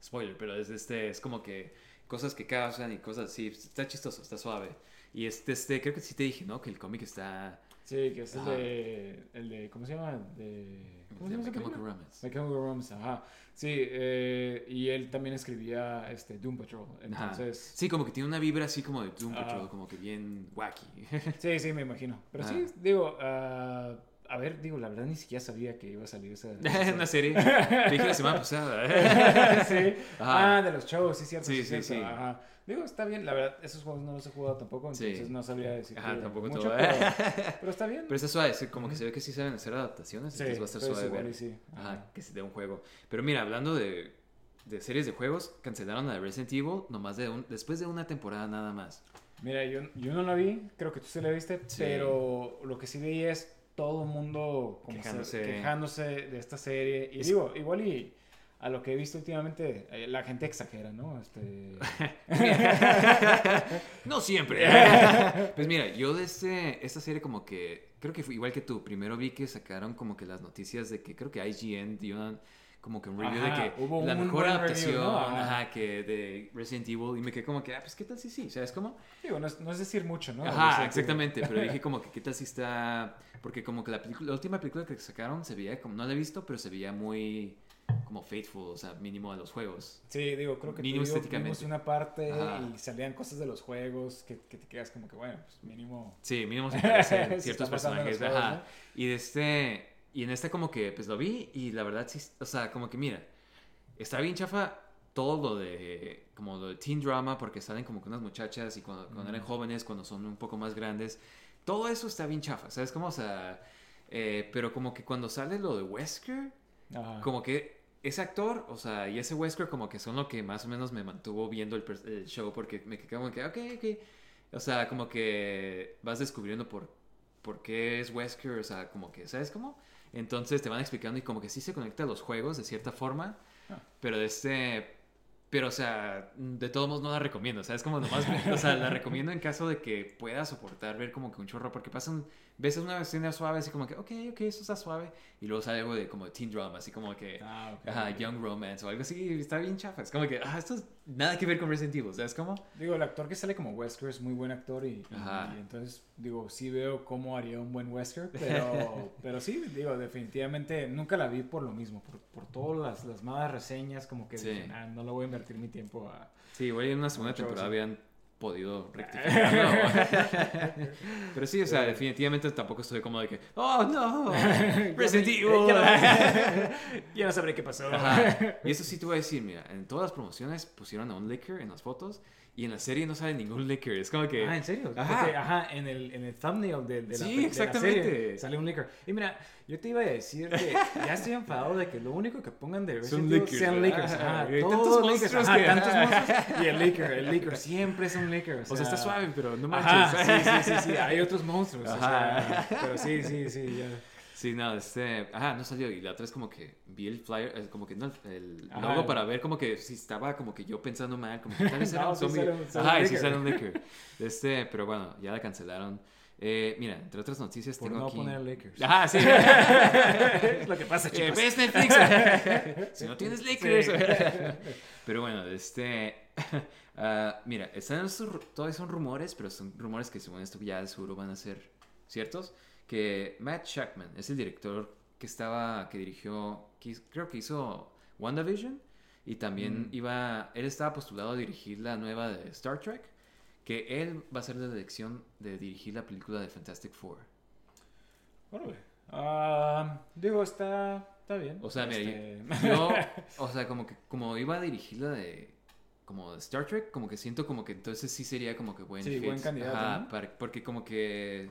spoiler, pero es, este, es como que cosas que causan y cosas así. Está chistoso, está suave. Y este, este, creo que sí te dije, ¿no? Que el cómic está Sí, que es el de, el de, ¿cómo se llama? De, ¿Cómo se llama? Romance. Ajá. Sí, eh, y él también escribía este, Doom Patrol, Ajá. entonces... Sí, como que tiene una vibra así como de Doom Ajá. Patrol, como que bien wacky. Sí, sí, me imagino. Pero sí, Ajá. digo, ah, a ver, digo, la verdad ni siquiera sabía que iba a salir esa... esa- *laughs* una serie. Te *laughs* dije la semana pasada. *laughs* sí. Ajá. Ah, de los shows, sí, cierto. Sí, Sí, sí, cierto. sí. Ajá. Digo, está bien, la verdad, esos juegos no los he jugado tampoco, Sí. entonces no sabría decir Ajá, tampoco mucho, todo. pero, pero está bien. Pero está suave, sí, como que se ve que sí saben hacer adaptaciones, Sí, entonces va a estar suave igual ver. sí. Ajá, Ajá. que se dé un juego. Pero mira, hablando de, de series de juegos, cancelaron la de Resident Evil nomás de un, después de una temporada nada más. Mira, yo, yo no la vi, creo que tú sí la viste, Sí. pero lo que sí vi es todo el mundo como se- Quejándose. de esta serie. Y Es- digo, igual y a lo que he visto últimamente, eh, la gente exagera, ¿no? Este... *laughs* No siempre. *laughs* pues mira, yo de este, esta serie como que, creo que fue igual que tú, primero vi que sacaron como que las noticias de que creo que IGN dio una- como que un review Ajá, de que hubo la mejor adaptación review, ¿no? Ajá. ajá, que de Resident Evil y me quedé como que, ah, pues qué tal si sí, ¿sabes cómo? Digo, no es, no es decir mucho, ¿no? Ajá, O sea, exactamente, pero dije *laughs* como que qué tal si está, porque como que la, película, la última película que sacaron se veía, como no la he visto, pero se veía muy como faithful, o sea, mínimo a los juegos. Sí, digo, creo que Mínimo tú estéticamente. una parte Ajá. y salían cosas de los juegos que, que te quedas como que, bueno, pues mínimo... Sí, mínimo *laughs* se parecen ciertos personajes. juegos, Ajá. Y de este. Y en este como que pues lo vi y la verdad sí. O sea, como que mira. Está bien chafa todo lo de. Como lo de teen drama. Porque salen como que unas muchachas y cuando, cuando eran jóvenes, cuando son un poco más grandes. Todo eso está bien chafa. ¿Sabes cómo? O sea. eh, pero como que cuando sale lo de Wesker. Ajá. Como que ese actor, o sea, y ese Wesker como que son lo que más o menos me mantuvo viendo el, el show porque me quedé como que, ok, ok. O sea, como que vas descubriendo por, por qué es Wesker, o sea, como que, ¿sabes cómo? Entonces te van explicando y como que sí se conecta a los juegos de cierta forma, Ah. pero de este... Pero, o sea, de todos modos no la recomiendo, ¿sabes? Como nomás, o sea, la recomiendo en caso de que puedas soportar ver como que un chorro, porque pasan, ves una escena suave, así como que, ok, ok, eso está suave, y luego sale algo de como teen drama, así como que, Ah, ok, ajá, young romance o algo así, está bien chafa, es como que, ah, esto es nada que ver con Resident Evil, ¿sabes cómo? Digo, el actor que sale como Wesker es muy buen actor y, y- Ajá. y entonces, digo, sí veo cómo haría un buen Wesker, pero, *laughs* pero sí, digo, definitivamente nunca la vi por lo mismo, por, por todas las, las malas reseñas, como que Sí. dije, "Nah, no le voy a invertir mi tiempo a... Sí, igual en una segunda temporada sí. Podido rectificarlo. *laughs* Pero sí, o sea, definitivamente tampoco estoy como de que, oh no, *laughs* Resident Evil. *laughs* ya no sabré qué pasó. Ajá. Y eso sí te voy a decir, mira, en todas las promociones pusieron a un licker en las fotos y en la serie no sale ningún licker. Es como que... Ah, ¿en serio? Ajá. Porque, ajá, en el, en el thumbnail de, de la, Sí, de la exactamente. serie sale un liquor. Y mira, yo te iba a decir que ya estoy enfadado de que lo único que pongan de Resident Evil sean liquors. Ajá, Y hay tantos todos monstruos ajá, que- tantos monstruos. Y el liquor, el liquor siempre es un O sea, O sea, está suave, pero no manches. Ajá, sí, sí, sí, sí, hay otros monstruos. o Ajá. sea, pero sí, sí, sí, ya. Sí, no, este... Ajá, no salió. Y la otra es como que vi el flyer, eh, como que no, el Ajá. logo para ver como que si estaba como que yo pensando mal, como que tal vez *laughs* era No, un sí zombie. Ajá, y sí sale un licker. Este, pero bueno, ya la cancelaron. Eh, mira, entre otras noticias Por tengo no aquí... poner Lakers. Ajá, sí. *laughs* es lo que pasa, Eh, chicos. ¿Ves Netflix? *laughs* si no tienes Lakers. pero bueno, este. *laughs* ah, mira, están todavía son rumores, pero son rumores que según esto ya de seguro van a ser ciertos. Que Matt Shackman es el director que estaba, que dirigió, que creo que hizo WandaVision. Y también Mm. iba, él estaba postulado a dirigir la nueva de Star Trek. Que él va a ser la elección de dirigir la película de Fantastic Four. Órale. Ah, digo, está, está bien. O sea, mira, Este, yo, *laughs* o sea, como que como iba a dirigir la de como Star Trek, como que siento como que entonces sí sería como que buen Sí, fit. buen candidato, Ajá, ¿no? para- porque como que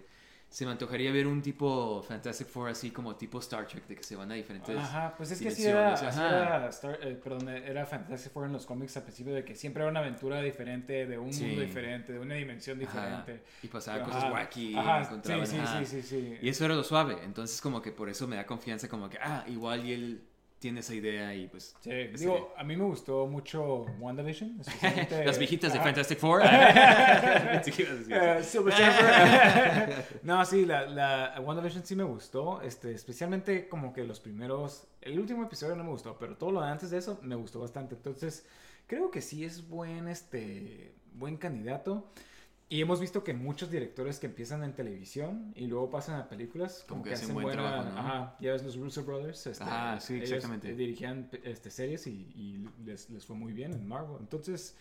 se me antojaría ver un tipo Fantastic Four así como tipo Star Trek de que se van a diferentes Ajá, pues es que sí era, dimensiones, así ajá. era, Star- eh, perdón, era Fantastic Four en los cómics al principio de que siempre era una aventura diferente, de un Sí. mundo diferente, de una dimensión Ajá, diferente. y pasaban Ajá, cosas wacky, ajá, encontraban, sí, sí, ajá. sí, sí, sí. Y eso era lo suave, entonces como que por eso me da confianza como que ah, igual y él tiene esa idea y pues Sí, digo, a mí me gustó mucho WandaVision, especialmente... *laughs* las viejitas de Ajá. Fantastic Four. *laughs* Silver Surfer. *laughs* no, sí, la, la WandaVision sí me gustó, este, especialmente como que los primeros, el último episodio no me gustó, pero todo lo de antes de eso me gustó bastante. Entonces, creo que sí es buen, este, buen candidato. Y hemos visto que muchos directores que empiezan en televisión y luego pasan a películas, como, que, hacen buen trabajo, ¿no? Ajá, ya ves los Russo Brothers. Este, ah, sí, exactamente. dirigían este, series y, y les, les, fue muy bien en Marvel. Entonces,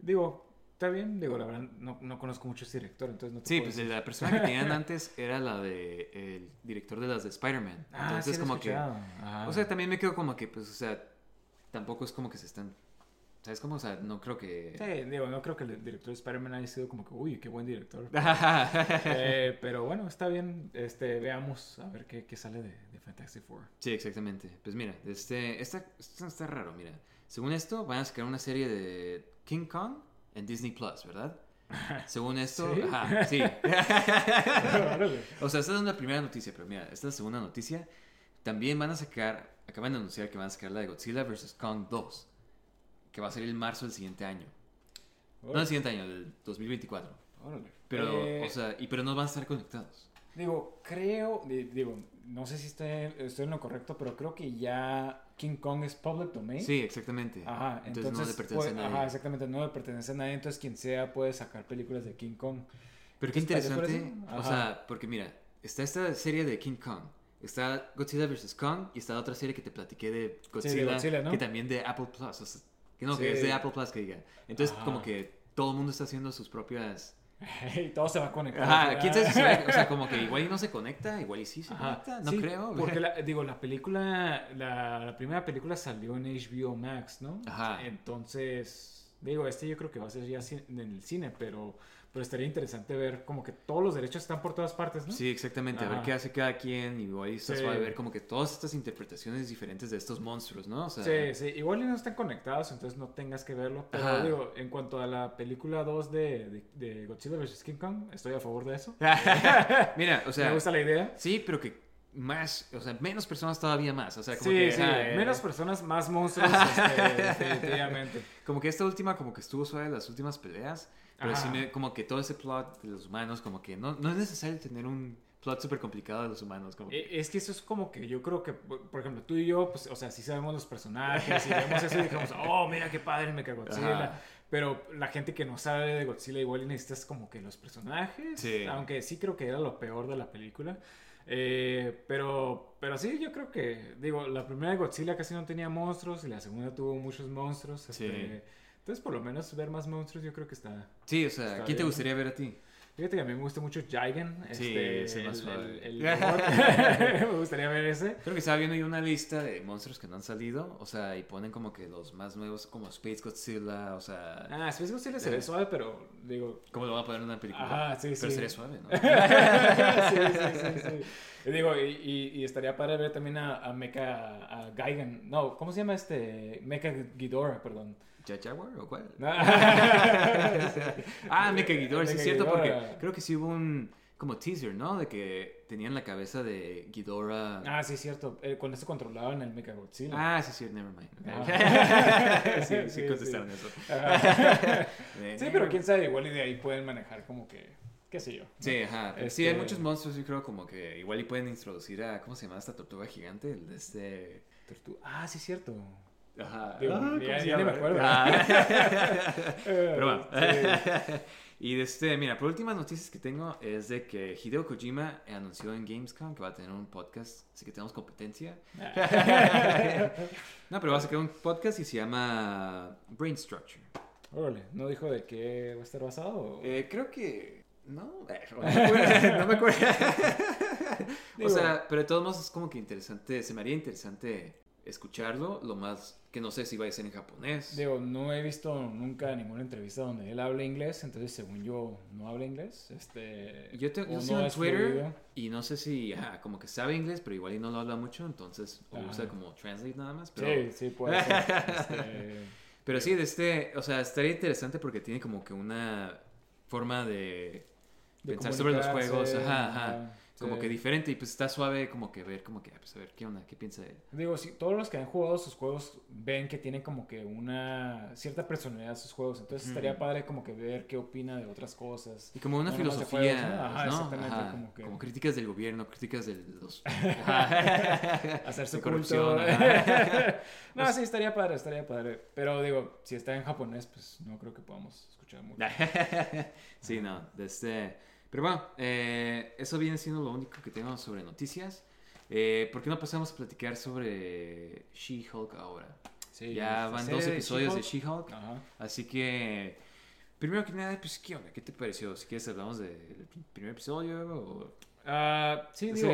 digo, está bien. Digo, la verdad, no, no conozco muchos directores, entonces no te Sí, pues la persona que tenían *laughs* antes era la de el director de las de Spider-Man. Ah, entonces, sí, como que. Ajá. O sea, también me quedo como que, pues, o sea, tampoco es como que se están ¿Sabes cómo? O sea, no creo que... Sí, digo, no creo que el director de Spider-Man haya sido como que, uy, qué buen director. *laughs* eh, pero bueno, está bien. Este, veamos a ver qué, qué sale de, de, Fantastic Four. Sí, exactamente. Pues mira, este, esta, esta está raro, mira. Según esto, van a sacar una serie de King Kong en Disney Plus, ¿verdad? *laughs* Según esto, ¿Sí? ajá, sí. *laughs* o sea, esta es una primera noticia, pero mira, esta es la segunda noticia. También van a sacar, acaban de anunciar que van a sacar la de Godzilla vs. Kong 2, que va a salir en marzo del siguiente año. No el siguiente año, del 2024. Órale. Pero, Eh, o sea, y, pero no van a estar conectados. Digo, creo, di- digo, no sé si estoy, estoy en lo correcto, pero creo que ya King Kong es public domain. Sí, exactamente. Ajá, entonces, entonces, no le pertenece puede- a nadie. Ajá, exactamente, no le pertenece a nadie, entonces quien sea puede sacar películas de King Kong. Pero qué ¿Estás de interesante. O sea, porque mira, está esta serie de King Kong. Está Godzilla vs. Kong y está la otra serie que te platiqué de Godzilla, Godzilla, ¿no? que también de Apple Plus. O sea, que no, Sí. que es de Apple Plus que diga. Entonces, Ajá. como que todo el mundo está haciendo sus propias. *laughs* y todo se va a conectar. Ajá, quién sabe si se va- O sea, como que *laughs* igual y no se conecta, igual y sí se Ajá, conecta. No sí, creo. Porque, la- digo, la película, la, la primera película salió en HBO Max, ¿no? Ajá. Entonces, digo, este yo creo que va a ser ya en el cine, pero, pero estaría interesante ver como que todos los derechos están por todas partes, ¿no? Sí, exactamente. A ver Ajá. qué hace cada quien. Y igual está Sí. suave ver como que todas estas interpretaciones diferentes de estos monstruos, ¿no? O sea, Sí, sí, igual no están conectados, entonces no tengas que verlo. Pero Ajá. digo, en cuanto a la película 2 de, de, de Godzilla vs. King Kong, estoy a favor de eso. *laughs* Mira, o sea. *laughs* Me gusta la idea. Sí, pero que más, o sea, menos personas todavía más. O sea, como Sí, que, sí, ajá, eh, menos personas, más monstruos, este, *laughs* definitivamente. Como que esta última, como que estuvo suave las últimas peleas. Pero sí Ajá. me, como que todo ese plot de los humanos, como que no, no es necesario tener un plot súper complicado de los humanos. Como que- Eh, Es que eso es como que yo creo que, por ejemplo, tú y yo, pues, o sea, sí sabemos los personajes y vemos eso y dijimos, *laughs* oh, mira qué padre me Godzilla. Ajá. Pero la gente que no sabe de Godzilla igual necesitas como que los personajes. Sí. Aunque sí creo que era lo peor de la película. Eh, pero, pero sí, yo creo que, digo, la primera de Godzilla casi no tenía monstruos y la segunda tuvo muchos monstruos. Sí. Entonces, por lo menos ver más monstruos yo creo que está, Sí, o sea, ¿quién te gustaría ver a ti? Fíjate que a mí me gusta mucho Gigan. Sí, este, el- el- el *laughs* me gustaría ver ese. Creo que estaba viendo yo una lista de monstruos que no han salido, o sea, y ponen como que los más nuevos, como Space Godzilla, o sea, Ah, Space Godzilla se ve suave, pero digo. ¿cómo lo van a poner en una película? Ajá, sí, Pero sí. sería suave, ¿no? *laughs* sí, sí, sí, sí. Y digo, y, y- y estaría padre ver también a, a Mecha, a Gigan. No, ¿cómo se llama este? Mecha Ghidorah, perdón. ¿Ya Jaguar o cuál? *laughs* Ah, Mecha Ghidorah, sí es cierto, porque creo que sí hubo un como teaser, ¿no? De que tenían la cabeza de Ghidorah. Ah, sí, es cierto. Eh, con eso controlaban el Mecha Godzilla. Ah, sí, sí, never mind. Ah. *laughs* sí, sí, Sí, contestaron *laughs* sí. eso. Sí, pero quién sabe, igual y de ahí pueden manejar como que, qué sé yo. Sí, ajá. pero Sí, hay Este- muchos monstruos, yo creo, como que igual y pueden introducir a, ¿cómo se llama esta tortuga gigante? El de este... Tortu- Ah, sí, es cierto. Ajá. Ah, ¿cómo ya- ni me acuerdo. Ah. *laughs* Pero bueno. Sí. *laughs* Y de este, mira, por últimas noticias que tengo es de que Hideo Kojima anunció en Gamescom que va a tener un podcast, así que tenemos competencia. *laughs* No, pero va a sacar un podcast y se llama Brain Structure. Órale, ¿no dijo de qué va a estar basado? Eh, creo que. No, eh, no me acuerdo. no me acuerdo. o sea, pero de todos modos es como que interesante. Se me haría interesante escucharlo. Lo más que no sé si va a ser en japonés. Digo, no he visto nunca ninguna entrevista donde él hable inglés, entonces según yo no habla inglés. Este, Yo, te, o yo no en Twitter fluido. y no sé si, como que sabe inglés, pero igual y no lo habla mucho, entonces o Ajá. usa como translate nada más. Pero, Sí, sí, puede ser. *laughs* Este, pero sí, de este, o sea, estaría interesante porque tiene como que una forma de, de pensar sobre los juegos. Ajá, ajá. Como Sí. que diferente y pues está suave como que ver, como que, ah, pues a ver, ¿qué onda? ¿Qué piensa de él? Digo, si todos los que han jugado sus juegos ven que tienen como que una cierta personalidad sus juegos, entonces estaría padre como que ver qué opina de otras cosas. Y como una No filosofía, juegos, ¿no? Ajá, ¿no? exactamente, Ajá, como que- críticas del gobierno, críticas de los... *laughs* Hacerse corrupción. *laughs* no, sí, estaría padre, estaría padre. Pero digo, si está en japonés, pues no creo que podamos escuchar mucho. *laughs* sí, no, de este... Pero bueno, eh, eso viene siendo lo único que tengo sobre noticias. Eh, ¿Por qué no pasamos a platicar sobre She-Hulk ahora? Sí, ya van dos episodios de She-Hulk. Así que, primero que nada, pues, ¿qué onda? ¿Qué te pareció? Si quieres, hablamos del primer episodio o... Ah, sí, digo,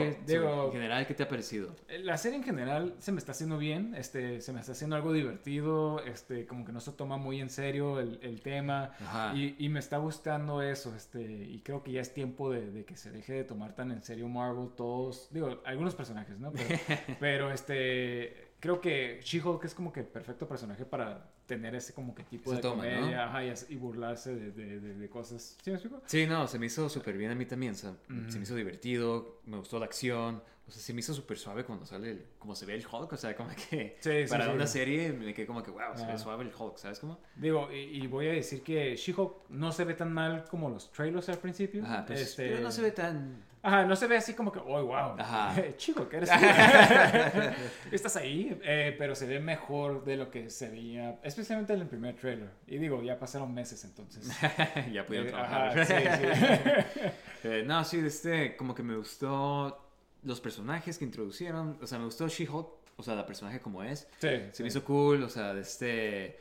en general, ¿qué te ha parecido? La serie en general se me está haciendo bien, este, se me está haciendo algo divertido, este, como que no se toma muy en serio el, el tema y, y me está gustando eso, este, y creo que ya es tiempo de, de que se deje de tomar tan en serio Marvel todos, digo, algunos personajes, ¿no? Pero, *laughs* pero, este, creo que She-Hulk es como que el perfecto personaje para tener ese como que tipo de toma, ¿no? comedia, ajá, y, burlarse de, de- de- de cosas, ¿sí me explico? Sí, no, se me hizo súper bien a mí también. o sea, Ujú. Se me hizo divertido, me gustó la acción. O sea, se me hizo súper suave cuando sale, el- como se ve el Hulk. O sea, como que Sí, sí, para sí. una serie me quedé como que, wow, se ve Ah. suave el Hulk, ¿sabes cómo? Digo, y, y voy a decir que She-Hulk no se ve tan mal como los trailers al principio. Ajá, pues, este... pero no se ve tan... Ajá, no se ve así como que, oh, wow. Ajá. *laughs* Chico, ¿qué eres *laughs* tú? *laughs* Estás ahí, eh, pero se ve mejor de lo que se veía, especialmente en el primer trailer. Y digo, ya pasaron meses entonces. ya pudieron Eh, trabajar. ajá, sí, sí. Eh, no, sí, este, como que me gustó los personajes que introducieron. O sea, me gustó She-Hulk, o sea, la personaje como es. Sí, Se sí. me hizo cool, o sea, de este.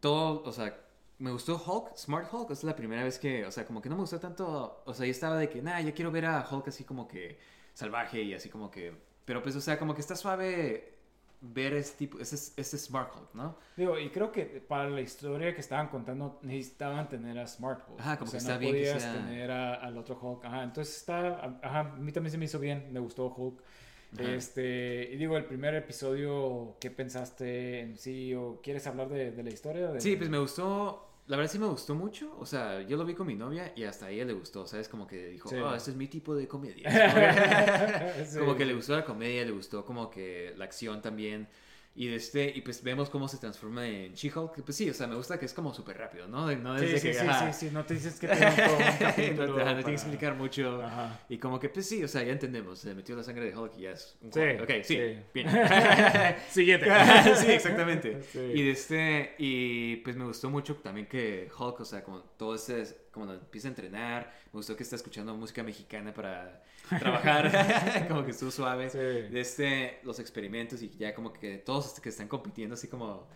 Todo, o sea, me gustó Hulk, Smart Hulk. Es la primera vez que, o sea, como que no me gustó tanto. O sea, yo estaba de que, nah, ya quiero ver a Hulk así como que salvaje y así como que. Pero pues, o sea, como que está suave ver este tipo, ese, ese Smart Hulk, ¿no? Digo, y creo que para la historia que estaban contando necesitaban tener a Smart Hulk. Ajá, como o que sea, está no bien que podías sea- tener a- al otro Hulk. Ajá, entonces está, ajá, a mí también se me hizo bien, me gustó Hulk. Ajá. Este, y digo, el primer episodio, ¿qué pensaste en sí? ¿O quieres hablar de, de la historia? De- Sí, pues me gustó. La verdad sí me gustó mucho. O sea, yo lo vi con mi novia y hasta a ella le gustó. ¿Sabes? Como que dijo, Sí. oh, este es mi tipo de comedia. *laughs* *laughs* Sí. Como que le gustó la comedia, le gustó como que la acción también. Y, de este, y pues vemos cómo se transforma en She-Hulk. Pues sí, o sea, me gusta que es como súper rápido, ¿no? No Sí, desde sí, que, sí, ajá, sí, sí, no te dices que tengo todo un *laughs* no, te- ajá, no para- explicar mucho. Ajá. Y como que, pues sí, o sea, ya entendemos. Se metió la sangre de Hulk y ya es un Sí, Hulk. Ok, sí, sí. bien. *laughs* Siguiente. *laughs* sí, exactamente. Sí. Y de este, y pues me gustó mucho también que Hulk, o sea, como todo este, como empieza a entrenar, me gustó que está escuchando música mexicana para *laughs* trabajar, *laughs* como que estuvo suave. Sí. De este, los experimentos y ya como que todos que están compitiendo así como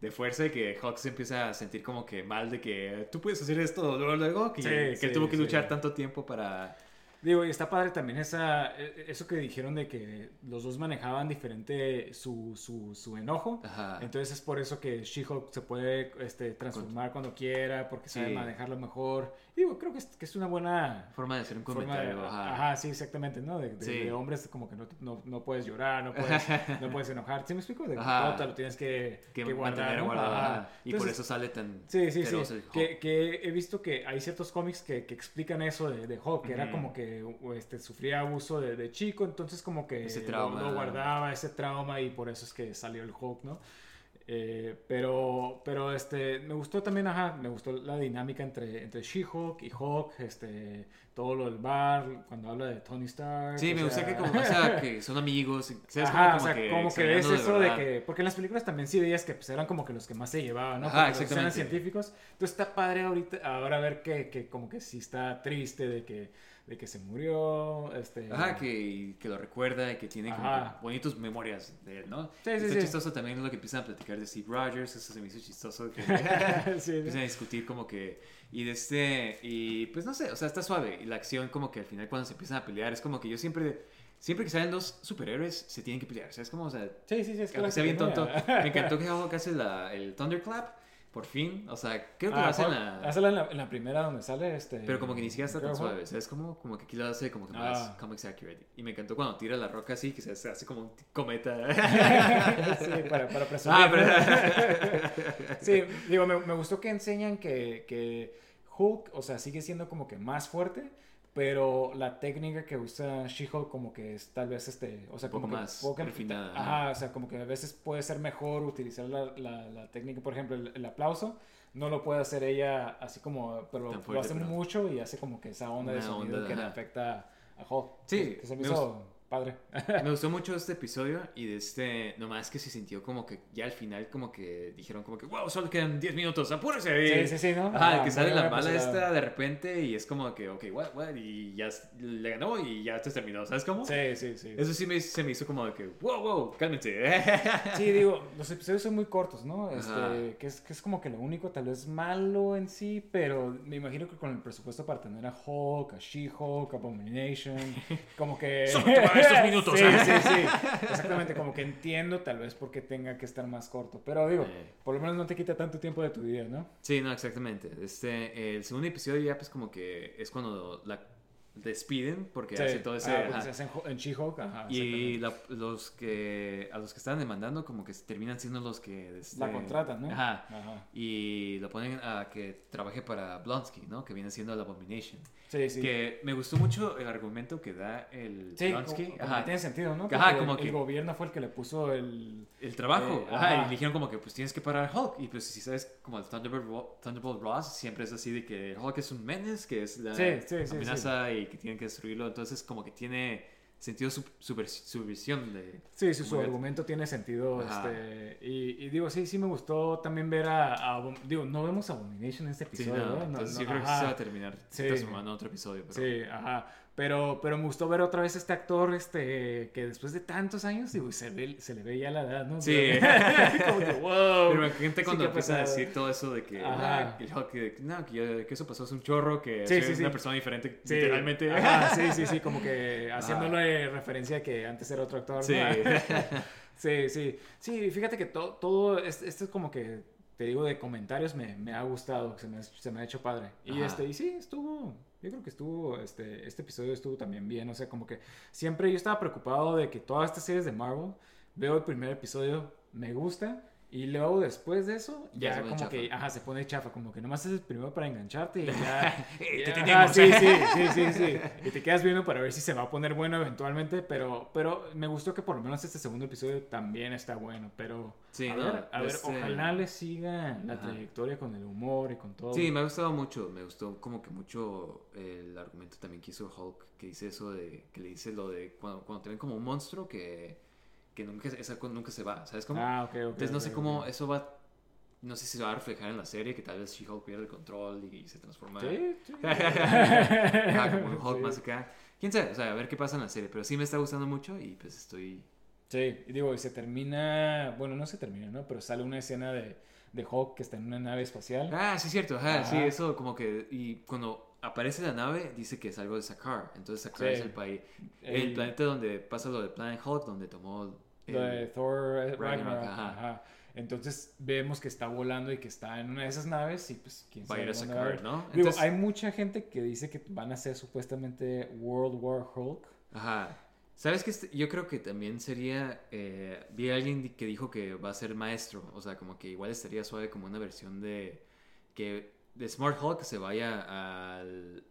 de fuerza y que Hulk se empieza a sentir como que mal de que tú puedes hacer esto luego, luego que, Sí, que sí, él tuvo que luchar tanto tiempo para... Digo, y está padre también esa, eh, eso que dijeron de que los dos manejaban diferente su, su, su enojo. Ajá. Entonces es por eso que She-Hulk se puede este, transformar cuando quiera, porque sabe manejarlo mejor. Digo, creo que es, que es una buena Forma de hacer un de- comentario. ajá. ajá, sí, exactamente, ¿no? De, de- Sí. de hombres como que no, no, no puedes llorar, no puedes, *laughs* no puedes enojar. ¿Sí me explico? De Ajá. lo tienes que, Que, que guardar, ¿no? guardado, Ajá. Y por eso sale tan Sí, sí, sí. el. Que, que he visto que hay ciertos cómics que, que explican eso de, de Hulk, que era como que este, sufría abuso de, de chico, entonces como que Ese lo- trauma. Lo, guardaba, ese trauma, y por eso es que salió el Hulk, ¿no? Eh, pero, pero este, me gustó también, ajá, me gustó la dinámica entre, entre She-Hulk y Hulk, este, todo lo del bar, cuando habla de Tony Stark. Sí, me gusta sea- que como, o *laughs* sea, que son amigos, ¿sabes? Ajá, como, o sea, que, como que extrañando eso de que... Porque en las películas también sí veías que pues, eran como que los que más se llevaban, ¿no? Ajá, Porque los eran exactamente. científicos. Entonces está padre ahorita, ahora ver que, que como que sí está triste de que, de que se murió, este... Ajá, que, que lo recuerda y que tiene como bonitos memorias de él, ¿no? Sí, sí, Está sí. chistoso también lo que empiezan a platicar de Steve Rogers, eso se me hizo chistoso. Que *laughs* *laughs* Sí, empiezan a discutir como que... Y de este... Y pues no sé, o sea, está suave. Y la acción como que al final cuando se empiezan a pelear es como que yo siempre... Siempre que salen dos superhéroes se tienen que pelear, o sea, es como, o sea... Sí, sí, sí, es que sea bien tonto. Me encantó *laughs* que hace la, el Thunderclap, por fin. O sea, creo que Ah, lo la... hazla en la, en la primera donde sale este... Pero como que ni siquiera está tan suave, ¿sabes? Como, como que aquí lo hace como que más Ah. comics accurate. Y me encantó cuando tira la roca así, que se hace, como un cometa. *laughs* Sí, para, para presumir. ah, pero... *laughs* Sí, digo, me, me gustó que enseñan que, que Hulk, o sea, sigue siendo como que más fuerte, pero la técnica que usa She-Hulk como que es tal vez este, o sea, Un poco como que más poco- refinada, Ajá, o sea, como que a veces puede ser mejor utilizar la, la, la técnica, por ejemplo, el, el aplauso. No lo puede hacer ella así como, pero Tan lo fuerte, hace pero- mucho y hace como que esa onda de Una sonido onda, que le afecta a Hulk. Sí, que, que se me me hizo padre. *laughs* *laughs* Me gustó mucho este episodio y de este, nomás que se sintió como que ya al final como que dijeron como que, wow, solo quedan 10 minutos, apúrese. Sí, sí, sí, ¿no? Ajá, Ah, que sale la mala esta de repente y es como que, ok, what, what, y ya le ganó y ya se terminó, ¿sabes cómo? Sí, sí, sí. Eso sí me, se me hizo como de que, wow, wow, cálmense. *laughs* Sí, digo, los episodios son muy cortos, ¿no? Este, que, es, que es como que lo único tal vez malo en sí, pero me imagino que con el presupuesto para tener a Hulk, a She-Hulk, a Abomination, como que... Estos *laughs* minutos. Sí, sí, sí. *laughs* Exactamente, como que entiendo tal vez porque tenga que estar más corto, pero digo, Eh. por lo menos no te quita tanto tiempo de tu vida, ¿no? Sí, no, exactamente. Este, el segundo episodio ya pues como que es cuando la despiden porque Sí. hace todo ese... Ah, en, en She-Hulk. Y la- los que a los que estaban demandando como que terminan siendo los que este, La contratan, ¿no? Ajá. Ajá. Y lo ponen a que trabaje para Blonsky, ¿no? Que viene siendo la Abomination. Sí, sí. Que me gustó mucho el argumento que da el Sí, como, Ajá. tiene sentido, ¿no? Ajá, como el, que- el gobierno fue el que le puso el... El trabajo. Eh, ajá. ajá. Y le dijeron como que pues tienes que parar a Hulk. Y pues si sabes como el Thunderbolt, Thunderbolt Ross siempre es así de que Hulk es un menace, que es la Sí, sí, sí, amenaza y que tienen que destruirlo. Entonces como que tiene sentido su, su, vers- su visión de... Sí, sí, su argumento tiene sentido. Este, y, y digo, sí, sí me gustó también ver a, a Digo, no vemos a Abomination en este episodio, no, ¿no? No, entonces no, yo creo que ajá. se va a terminar Sí. transformando en otro episodio. Pero... Sí, ajá. Pero, pero me gustó ver otra vez este actor este, que después de tantos años, digo, se, ve, se le ve ya la edad, ¿no? Sí. *laughs* Como que, wow. Pero gente cuando empieza a decir todo eso de que, ah, que no, que, ya- que eso pasó hace un chorro, que Sí, soy sí, sí. una persona diferente, literalmente. ajá, *laughs* sí, sí, sí, como que haciéndole referencia a que antes era otro actor. Sí. ¿no? *laughs* sí, sí. Sí, fíjate que to- todo, es- esto es como que, te digo, de comentarios me, me ha gustado, se me, ha- se me ha hecho padre. Y, Ajá. este, y sí, estuvo, yo creo que estuvo, este, este episodio estuvo también bien, o sea, como que siempre yo estaba preocupado de que todas estas series de Marvel, veo el primer episodio, me gusta. Y luego después de eso, Ya como chafa. que, ajá, se pone chafa, como que nomás es el primero para engancharte y ya... *laughs* Eh, y- te ajá, tenemos. sí, sí, sí, sí, sí. Y te quedas viendo para ver si se va a poner bueno eventualmente, pero, pero me gustó que por lo menos este segundo episodio también está bueno, pero Sí, a no, ver, a ver, este- ojalá le siga la Ajá. trayectoria con el humor y con todo. Sí, me ha gustado mucho, me gustó como que mucho el argumento también que hizo Hulk, que dice eso de, que le dice lo de cuando, cuando te ven como un monstruo que, que nunca, esa nunca se va, ¿sabes cómo? Ah, ok, ok. Entonces no ok, sé cómo eso va, no sé si se va a reflejar en la serie, que tal vez She-Hulk pierde el control y se transforma Sí, sí. Ajá, *laughs* como *laughs* Hulk Sí. más acá. Quién sabe, o sea, a ver qué pasa en la serie, pero sí me está gustando mucho y pues estoy... Sí, y digo, y se termina, bueno, no se termina, ¿no? Pero sale una escena de, de Hulk que está en una nave espacial. Ah, sí, cierto, ajá, sí, Ajá. eso como que... Y cuando aparece la nave, dice que es algo de Sakaar, entonces Sakaar Sí. es el país, el, El- planeta donde pasa lo de Planet Hulk, donde tomó... Lo de Thor eh, Ragnarok, ajá. ajá. Entonces vemos que está volando y que está en una de esas naves y pues quién Va sabe ir a ir. ¿no? Digo, Entonces- hay mucha gente que dice que van a ser supuestamente World War Hulk. Ajá. ¿Sabes qué? Yo creo que también sería... eh, vi a alguien que dijo que va a ser maestro. O sea, como que igual estaría suave como una versión de... Que de Smart Hulk se vaya al...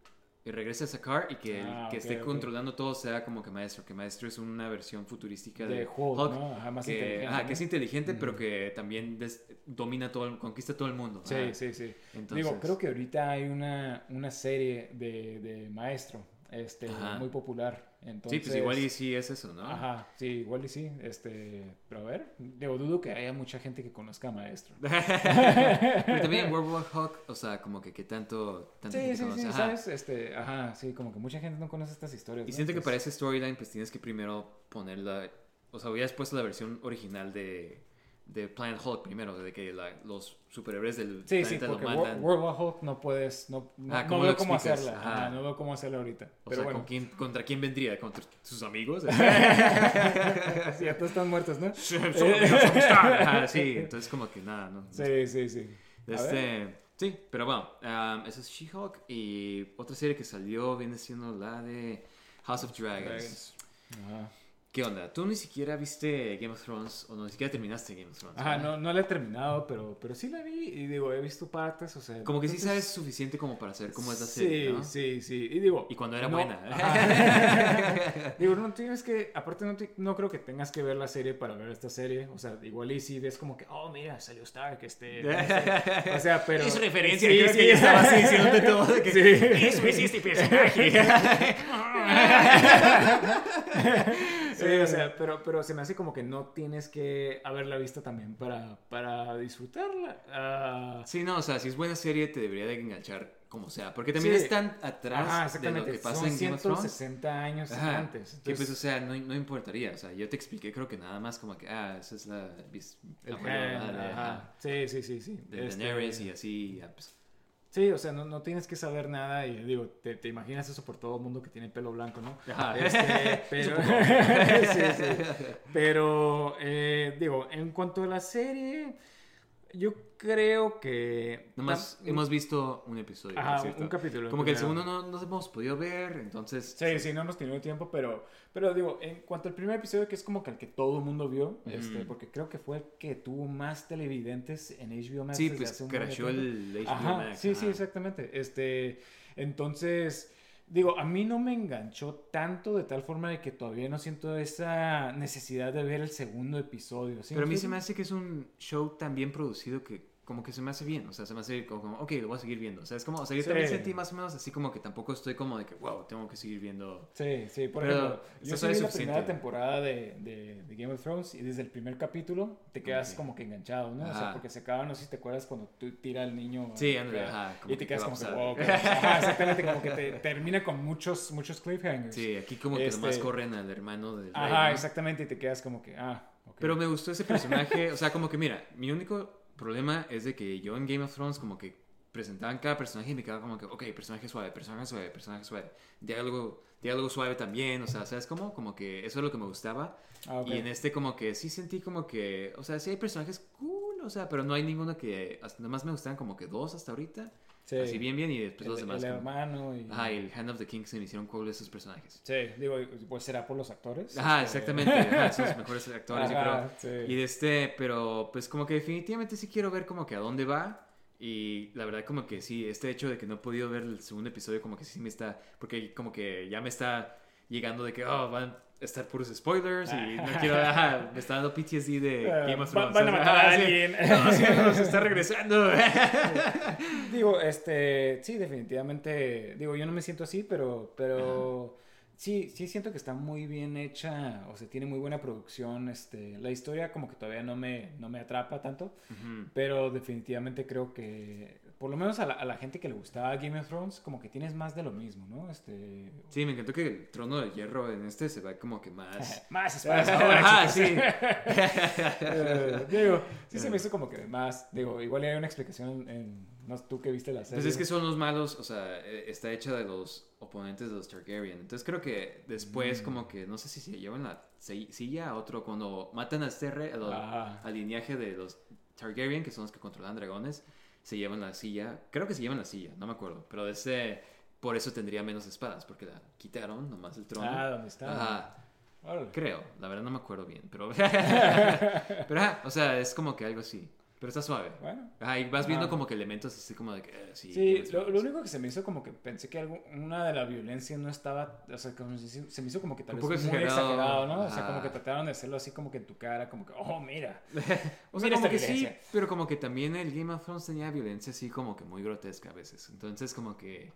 Y regrese a Sakaar y que el Ah, que esté controlando todo sea como que maestro. Que maestro es una versión futurística de, De Hulk, ¿no? Ajá, más que, inteligente, ajá, ¿no? que es inteligente, pero que también des- domina todo, el- conquista todo el mundo. Sí, Ajá. sí, sí. Entonces- Digo, creo que ahorita hay una, una serie de, de maestro este, Ajá. muy popular. Entonces, Sí, pues igual y sí es eso, ¿no? Ajá, sí, igual y sí. Este, pero a ver, digo, dudo que haya mucha gente que conozca a maestro. *laughs* Pero también World War Hulk, o sea, como que qué tanto, tanto Sí, gente sí, conoce. sí, Ajá. ¿sabes? Este, ajá, sí, como que mucha gente no conoce estas historias. Y ¿no? siento que para ese storyline, pues tienes que primero ponerla. O sea, hubieras puesto la versión original de, de Planet Hulk primero, de que la- los superhéroes del Sí, sí, planeta lo porque Wor- mandan. World War Hulk no puedes, no, no, Ah, no ¿cómo veo lo cómo hacerla. Ajá, no veo cómo hacerla ahorita. o Pero sea, bueno, ¿con quién, ¿contra quién vendría? ¿Contra sus amigos? *laughs* *laughs* sí, ya todos están muertos, ¿no? Ajá, sí, entonces como que nada, ¿no? Sí, sí, sí. Este, sí, pero bueno, um, esa es She-Hulk y otra serie que salió viene siendo la de House of Dragons. Dragons. Ajá. ¿Qué onda? ¿Tú ni siquiera viste Game of Thrones o no ni siquiera terminaste Game of Thrones? Ajá, ¿verdad? no, no la he terminado, pero, pero sí la vi y digo, he visto partes, o sea... Como que sí sabes suficiente como para saber cómo es la serie, Sí, ¿no? sí, sí. Y digo... Y cuando era no- buena. *laughs* Digo, no tienes que... Aparte, no, te- no creo que tengas que ver la serie para ver esta serie. O sea, igual y si ves como que, oh, mira, salió Stark, este... sé. *laughs* O sea, pero... Es referencia, Sí, sí. que ya estaba así diciéndote todo. de que, Sí. Eso es este personaje. *laughs* Sí, o sea, pero, pero se me hace como que no tienes que haberla visto también para, para disfrutarla. Ah, Sí, no, o sea, si es buena serie te debería de enganchar como sea. Porque también Sí. están atrás Ajá, de lo que pasa Son en Game of Thrones. 160 años Ajá, antes. que pues, o Entonces, sea, no, no importaría. O sea, yo te expliqué, creo que nada más como que, ah, esa es la gen, de, ajá. ajá, Sí, sí, sí, sí. de Este, Daenerys y así. ya, pues, Sí, o sea, no, no tienes que saber nada y digo, te, te imaginas eso por todo el mundo que tiene pelo blanco, ¿no? Ajá. Este, *laughs* pero, *laughs* sí, sí. Pero, eh, digo, en cuanto a la serie, yo creo que... Nomás hemos visto un episodio. Ajá, ¿cierto? un capítulo, Como que el segundo no nos hemos podido ver, entonces. Sí, sí, no hemos tenido tiempo, pero, pero digo, en cuanto al primer episodio, que es como que el que todo el mundo vio, este, porque creo que fue el que tuvo más televidentes en HBO Max. Sí, pues crashó el HBO Max. sí, sí, ajá. exactamente. Este, entonces, digo, a mí no me enganchó tanto de tal forma de que todavía no siento esa necesidad de ver el segundo episodio. ¿sí Pero a mí se me hace que es un show tan bien producido que como que se me hace bien, o sea, se me hace como, como, ok, lo voy a seguir viendo, o sea, es como, o sea, yo Sí. también sentí más o menos así como que tampoco estoy como de que, wow, tengo que seguir viendo. Sí, sí, por Pero ejemplo, yo vi es la primera temporada de, de, de Game of Thrones y desde el primer capítulo te quedas Ok. como que enganchado, ¿no? O sea, Ajá. porque se acaba, no sé si te acuerdas cuando tú tira al niño. Sí, acá, ándale, ajá, como y te que, quedas ¿qué como que, wow, que- ajá, exactamente, como que te *laughs* termina con muchos, muchos cliffhangers. Sí, aquí como que nomás Este- corren al hermano del rey, Ajá, ¿no? exactamente, y te quedas como que, ah, ok. Pero me gustó ese personaje, o sea, como que mira, mi único problema es de que yo en Game of Thrones como que presentaban cada personaje y me quedaba como que, ok, personaje suave, personaje suave, personaje suave, diálogo, diálogo suave también, o sea, ¿sabes cómo? Como que eso es lo que me gustaba. Ah. Y en este como que sí sentí como que, o sea, sí hay personajes cool, o sea, pero no hay ninguno que, hasta, nomás me gustaban como que dos hasta ahorita, Sí. así bien bien y después el, los demás. el como- hermano y... Ajá, y el Hand of the King se me hicieron cool esos personajes. Sí, digo, pues será por los actores. Ajá, este- exactamente, *laughs* ajá, son los mejores actores, yo Ajá, creo. sí. Y de este, pero pues como que definitivamente sí quiero ver como que a dónde va. Y la verdad como que sí, este hecho de que no he podido ver el segundo episodio como que sí me está, porque como que ya me está llegando de que, oh, van estar puros spoilers y no quiero, ajá, me está dando PTSD de Ah, Game of Thrones. van a matar a sí. alguien. No, sí, no, se está regresando. *laughs* *laughs* Digo, este, sí, definitivamente, digo, yo no me siento así, pero, pero sí, sí siento que está muy bien hecha, o sea, tiene muy buena producción, este, la historia como que todavía no me, no me atrapa tanto, pero definitivamente creo que, por lo menos a la, a la gente que le gustaba Game of Thrones, como que tienes más de lo mismo, ¿no? Este... Sí, me encantó que el trono de hierro en este se va como que más... *laughs* Más espadas ahora, Ajá, sí. *laughs* Eh, digo, sí se me hizo como que más, digo, igual hay una explicación en, no tú que viste la serie. Pues es que son los malos, o sea, eh, está hecha de los oponentes de los Targaryen. Entonces creo que Mm. después como que, no sé si se llevan la si- silla a otro, cuando matan a este rey, a lo- Ajá. al lineaje de los Targaryen, que son los que controlan dragones, se llevan la silla. Creo que se llevan la silla, no me acuerdo. Pero de ese, por eso tendría menos espadas, porque la quitaron, nomás el trono. Ah, ¿dónde está? Ajá. Creo, la verdad no me acuerdo bien, pero... *laughs* *laughs* pero o sea, es como que algo así. Pero está suave. Bueno. Ajá, y vas viendo como que elementos así como de que... eh, sí, Sí, lo, lo único que se me hizo como que pensé que algo, una de la violencia no estaba, o sea, como se, se me hizo como que tal vez muy exagerado. exagerado, ¿no? O sea, como que trataron de hacerlo así como que en tu cara, como que, oh, mira. *laughs* O sea, Mira como que sí, pero como que también el Game of Thrones tenía violencia así como que muy grotesca a veces. Entonces como que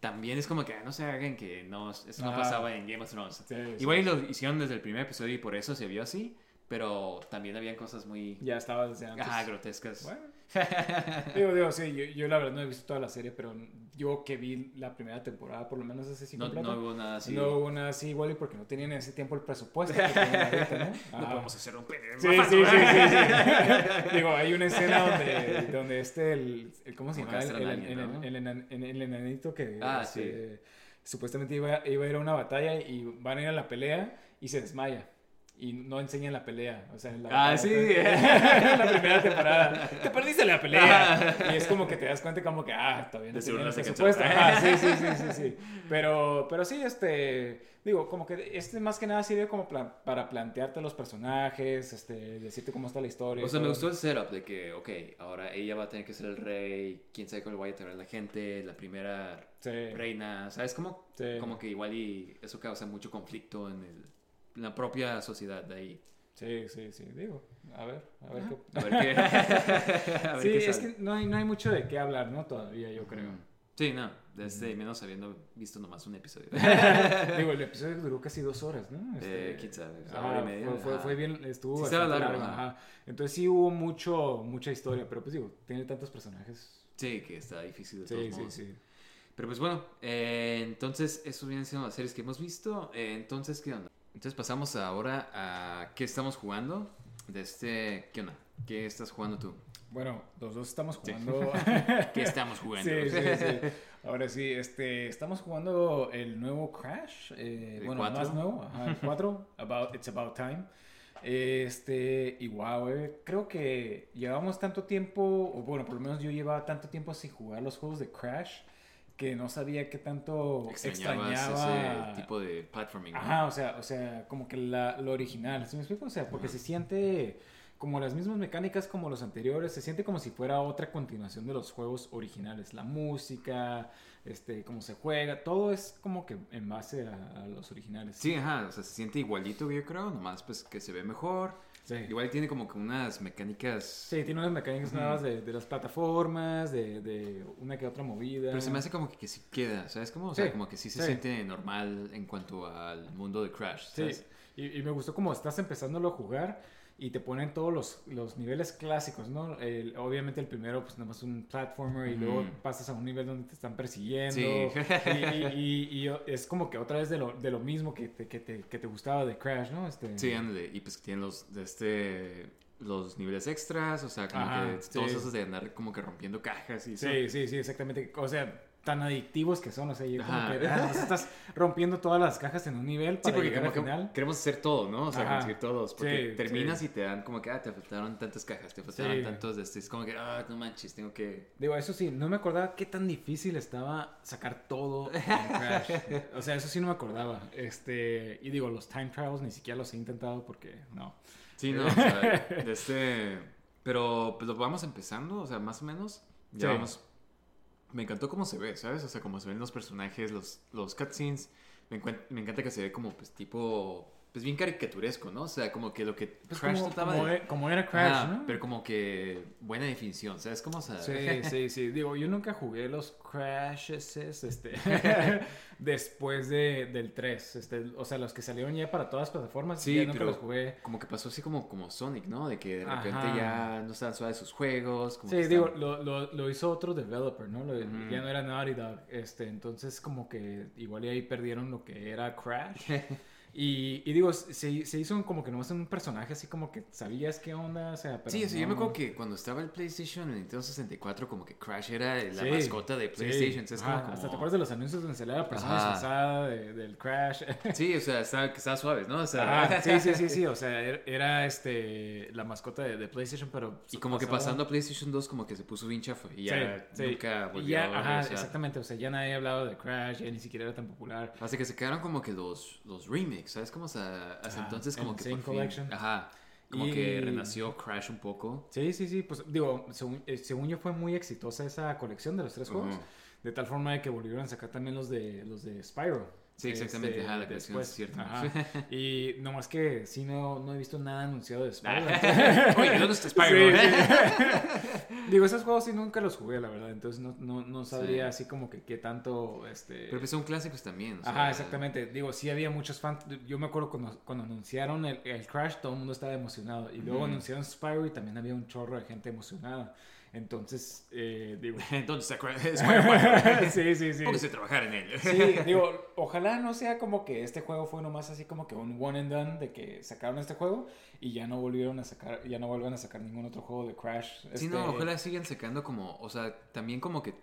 también es como que ah, no se hagan que no, eso no pasaba en Game of Thrones. Sí, sí. Igual y lo hicieron desde el primer episodio y por eso se vio así, pero también habían cosas muy Ya estaba desde antes. ajá, grotescas. Bueno. digo, digo, sí, yo, yo la verdad no he visto toda la serie, pero yo que vi la primera temporada, por lo menos ese sí no, no hubo nada así. no hubo una así igual y porque no tenían en ese tiempo el presupuesto que ahorita, ¿no? *laughs* No Ajá. podemos hacer un pene Sí, sí, sí, fácil. sí, sí. *laughs* Digo, hay una escena donde, donde este, el, el- ¿cómo se llama? El, el- ¿no? enan- el enanito que Ah, este, supuestamente iba, iba a ir a una batalla y van a ir a la pelea y se desmaya. Y no enseñan la pelea. O sea, la, Ah, sí. *laughs* en la primera temporada. Te perdiste la pelea. *laughs* Y es como que te das cuenta como que, ah, todavía no no el presupuesto. Ah, sí, sí, sí, sí, sí. *laughs* Pero, pero sí, este, digo, como que este más que nada sirve como pla- para plantearte los personajes, este, decirte cómo está la historia. O sea, me gustó el setup de que, ok, ahora ella va a tener que ser el rey, quién sabe cómo le vaya a traer la gente, la primera Sí. reina, ¿sabes? Como, Sí. como que igual y eso causa mucho conflicto en, el, la propia sociedad de ahí. Sí, sí, sí, digo, a ver, a ver qué... A ver qué, *laughs* *laughs* a ver Sí, qué es que no hay, no hay mucho de qué hablar, ¿no? Todavía, yo creo. Sí, no, desde menos habiendo visto nomás un episodio. *laughs* Digo, el episodio duró casi dos horas, ¿no? Eh, sabe, o sea, ajá, hora y media, Fue, fue, ajá. fue bien, estuvo Sí, largo, largo, ajá. Entonces sí hubo mucho, mucha historia, pero pues digo, tiene tantos personajes. Sí, que está difícil de Sí, todos sí, modos. sí. Pero pues bueno, eh, entonces eso vienen siendo las series que hemos visto. Eh, entonces, ¿qué onda? Entonces pasamos ahora a qué estamos jugando. De este, ¿qué onda? ¿Qué estás jugando tú? Bueno, los dos estamos jugando... *laughs* ¿Qué estamos jugando? Sí, sí, sí. *laughs* Ahora sí, este, estamos jugando el nuevo Crash. eh, ¿El bueno, cuatro? más nuevo, ajá, el *laughs* 4, about, It's About Time. Este, y wow, eh, creo que llevamos tanto tiempo, o bueno, por lo menos yo llevaba tanto tiempo sin jugar los juegos de Crash que no sabía qué tanto Extrañabas extrañaba. ese tipo de platforming. ¿no? Ajá, o sea, o sea, como que la, lo original, ¿sí me explico? O sea, porque se siente como las mismas mecánicas como los anteriores, se siente como si fuera otra continuación de los juegos originales. La música, este, cómo se juega, todo es como que en base a, a los originales. Sí, ajá, o sea, se siente igualito, yo creo, nomás pues que se ve mejor. Sí. Igual tiene como que unas mecánicas... Sí, tiene unas mecánicas nuevas de, de las plataformas, de, de una que otra movida. Pero se me hace como que, que sí queda, ¿sabes? Como, o sea, Sí, como que sí se sí. siente normal en cuanto al mundo de Crash, Sí, ¿sabes? y, y me gustó como estás empezándolo a jugar y te ponen todos los, los niveles clásicos, ¿no? El- obviamente el primero pues nada más un platformer y luego pasas a un nivel donde te están persiguiendo Sí. y, y- y- y es como que otra vez de lo, de lo mismo que te, que, te, que te gustaba de Crash, ¿no? Este, Sí, ándale. Y pues que tienen los, de este, los niveles extras, o sea, como Ajá, que todos sí. esos de andar como que rompiendo cajas y eso. Sí, sí, sí, exactamente. O sea, tan adictivos que son, o sea, yo como Ajá. que ah, estás rompiendo todas las cajas en un nivel Sí, porque llegar como al final. queremos hacer todo, ¿no? O sea, Ajá. conseguir todos. Porque Sí, terminas sí. y te dan como que, ah, te faltaron tantas cajas, te faltaron tantos de este. Es como que, ah, no manches, tengo que. Digo, eso sí, no me acordaba qué tan difícil estaba sacar todo en Crash. *laughs* o sea, eso sí no me acordaba. Este, y digo, los time trials ni siquiera los he intentado porque no. Sí, no, o sea, de este. Pero pues lo vamos empezando, o sea, más o menos. Ya vamos. Me encantó cómo se ve, ¿sabes? O sea, cómo se ven los personajes, los, los cutscenes. Me, me encanta que se ve como, pues, tipo. Pues bien caricaturesco, ¿no? O sea, como que lo que Pues Crash como, trataba como de. e- como era Crash, ¿no? Pero como que buena definición, ¿sabes? Como, o sea, Sí, *laughs* sí, sí. Digo, yo nunca jugué los Crashes, este, *laughs* *laughs* después de, del 3. Este, o sea, los que salieron ya para todas las plataformas, Sí, ya nunca pero los jugué. como que pasó así como, como Sonic, ¿no? De que de repente Ajá. ya no estaban suaves sus juegos. Como Sí, que digo, lo, lo, lo hizo otro developer, ¿no? Lo- Ujú. Ya no era Naughty Dog. Este, entonces, como que igual ahí perdieron lo que era Crash. Y, y digo, se, se hizo como que nomás un personaje así como que sabías qué onda, o sea, pero Sí, o sea, yo me no- acuerdo que cuando estaba el PlayStation, el Nintendo 64, como que Crash era la Sí, mascota de sí. PlayStation. o sea, es como- Ajá, como- Hasta te acuerdas de los anuncios donde salía la persona disfrazada de- del Crash. *laughs* Sí, o sea, estaba, que estaba suave, ¿no? O sea, Ajá, *laughs* sí, sí, sí, sí, o sea, era, era, este, la mascota de, de PlayStation, pero... Y como que pasaba- pasando a PlayStation 2, como que se puso bien chafa. Y ya Sí, sí. nunca Y volvió ya, a ajá, regresar. exactamente, o sea, ya nadie hablaba de Crash, ya ni siquiera era tan popular. Hasta que se quedaron como que los, los remakes, ¿sabes? Como hasta Ah, entonces como que por fin- Collection. Ajá. Como Y- que renació Crash un poco. Sí, sí, sí, pues digo, según, eh, según yo fue muy exitosa esa colección de los tres juegos, Ujú. de tal forma de que volvieron a sacar también los de los de Spyro. Sí, exactamente, ajá, la después. es cierto. Ajá. *laughs* Y nomás que sí no, no he visto nada anunciado de Spyro. *laughs* Oye, ¿dónde está? Sí, sí. *laughs* Digo, esos juegos sí nunca los jugué, la verdad, entonces no, no, no sabría Sí. así como que qué tanto, este... Pero pues son clásicos también. o sea, Ajá, exactamente. Digo, sí había muchos fans. Yo me acuerdo cuando, cuando anunciaron el, el Crash, todo el mundo estaba emocionado. Y luego anunciaron Spyro y también había un chorro de gente emocionada. Entonces, eh, digo... *laughs* Spyro? *laughs* sí, sí, sí. Póngase a trabajar en él. Sí, digo, ojalá no sea como que este juego fue nomás así como que un one and done de que sacaron este juego y ya no volvieron a sacar, ya no vuelvan a sacar ningún otro juego de Crash. Sí, Este, no, ojalá sigan sacando como, o sea, también como que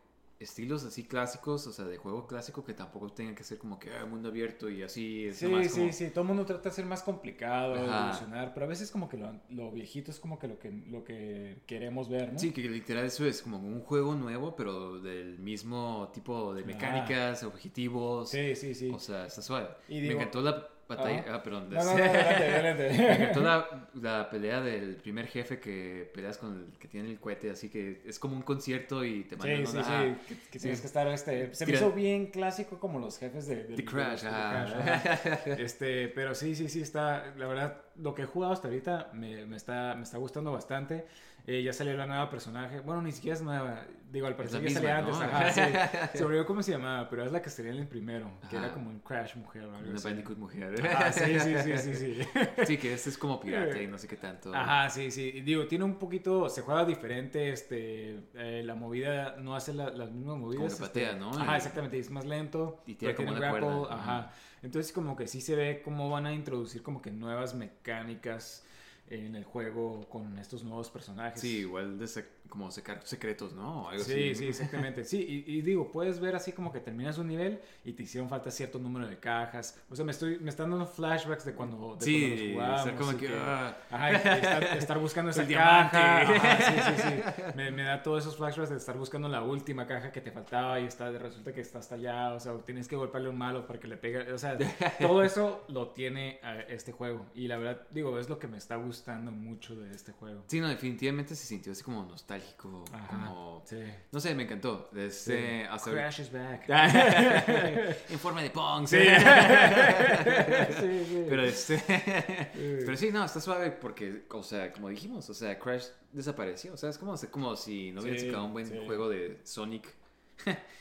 estilos así clásicos, o sea, de juego clásico que tampoco tengan que ser como que ah, mundo abierto y así. Es Sí, nomás sí, como- sí. Todo el mundo trata de ser más complicado, Ajá. evolucionar, pero a veces como que lo, lo viejito es como que lo que, lo que queremos ver, ¿no? Sí, que literal eso es como un juego nuevo, pero del mismo tipo de mecánicas, objetivos. sí, sí. sí. O sea, está suave. Y Me encantó la batalla. Ajá. Ah, perdón. no, no, no, adelante, adelante. *laughs* encantó la, la pelea del primer jefe que peleas con el que tiene el cohete, así que es como un concierto y te mandan Sí, sí, una- sí, ah, que, que sí. tienes que estar, este, se me hizo bien clásico como los jefes de, del- The Crash, de los- Crash, ajá. *laughs* Este, pero sí, sí, sí, está, la verdad, lo que he jugado hasta ahorita me, me está, me está gustando bastante. Eh, ya salió la nueva personaje, bueno, ni siquiera es nueva, digo, al parecer ya salía misma, antes, ¿no? ajá, *laughs* sí. se olvidó cómo se llamaba, pero es la que salía en el primero, que Ajá. era como un Crash mujer o algo Una así. Bandicoot mujer. Ah, sí, sí, sí, sí, sí. *laughs* Sí, que este es como pirata y no sé qué tanto. Ajá, sí, sí. Digo, tiene un poquito, se juega diferente, este, eh, la movida no hace la- las mismas movidas. que patea, este, ¿no? Ajá, exactamente, es más lento. y pero como tiene una grapple, cuerda. Ajá. Entonces como que sí se ve cómo van a introducir como que nuevas mecánicas en el juego con estos nuevos personajes. Sí, igual de como sacar secretos, ¿no? O algo Sí, así. sí, exactamente. Sí, y, y digo, puedes ver así como que terminas un nivel y te hicieron falta cierto número de cajas. O sea, me estoy me están dando flashbacks de cuando, de Sí, cuando los jugábamos. estar como que, ah. Ajá, estar, estar buscando *laughs* esa caja. Ajá, sí, sí, sí. *laughs* Me, me da todos esos flashbacks de estar buscando la última caja que te faltaba y está, resulta que está hasta allá. O sea, tienes que golpearle un malo para que le pegue. O sea, *laughs* todo eso lo tiene eh, este juego. Y la verdad, digo, es lo que me está gustando mucho de este juego. Sí, no, definitivamente se sintió así como nostálgico. Ajá, Como... sí. No sé, me encantó. Este, hasta Crash is back. *laughs* *laughs* en forma de Pong. Sí. *laughs* Sí, sí. Pero este. pero sí, no, está suave porque, o sea, como dijimos, o sea, Crash desapareció. O sea, es como, como si no hubiera Sí, sacado un buen sí. juego de Sonic.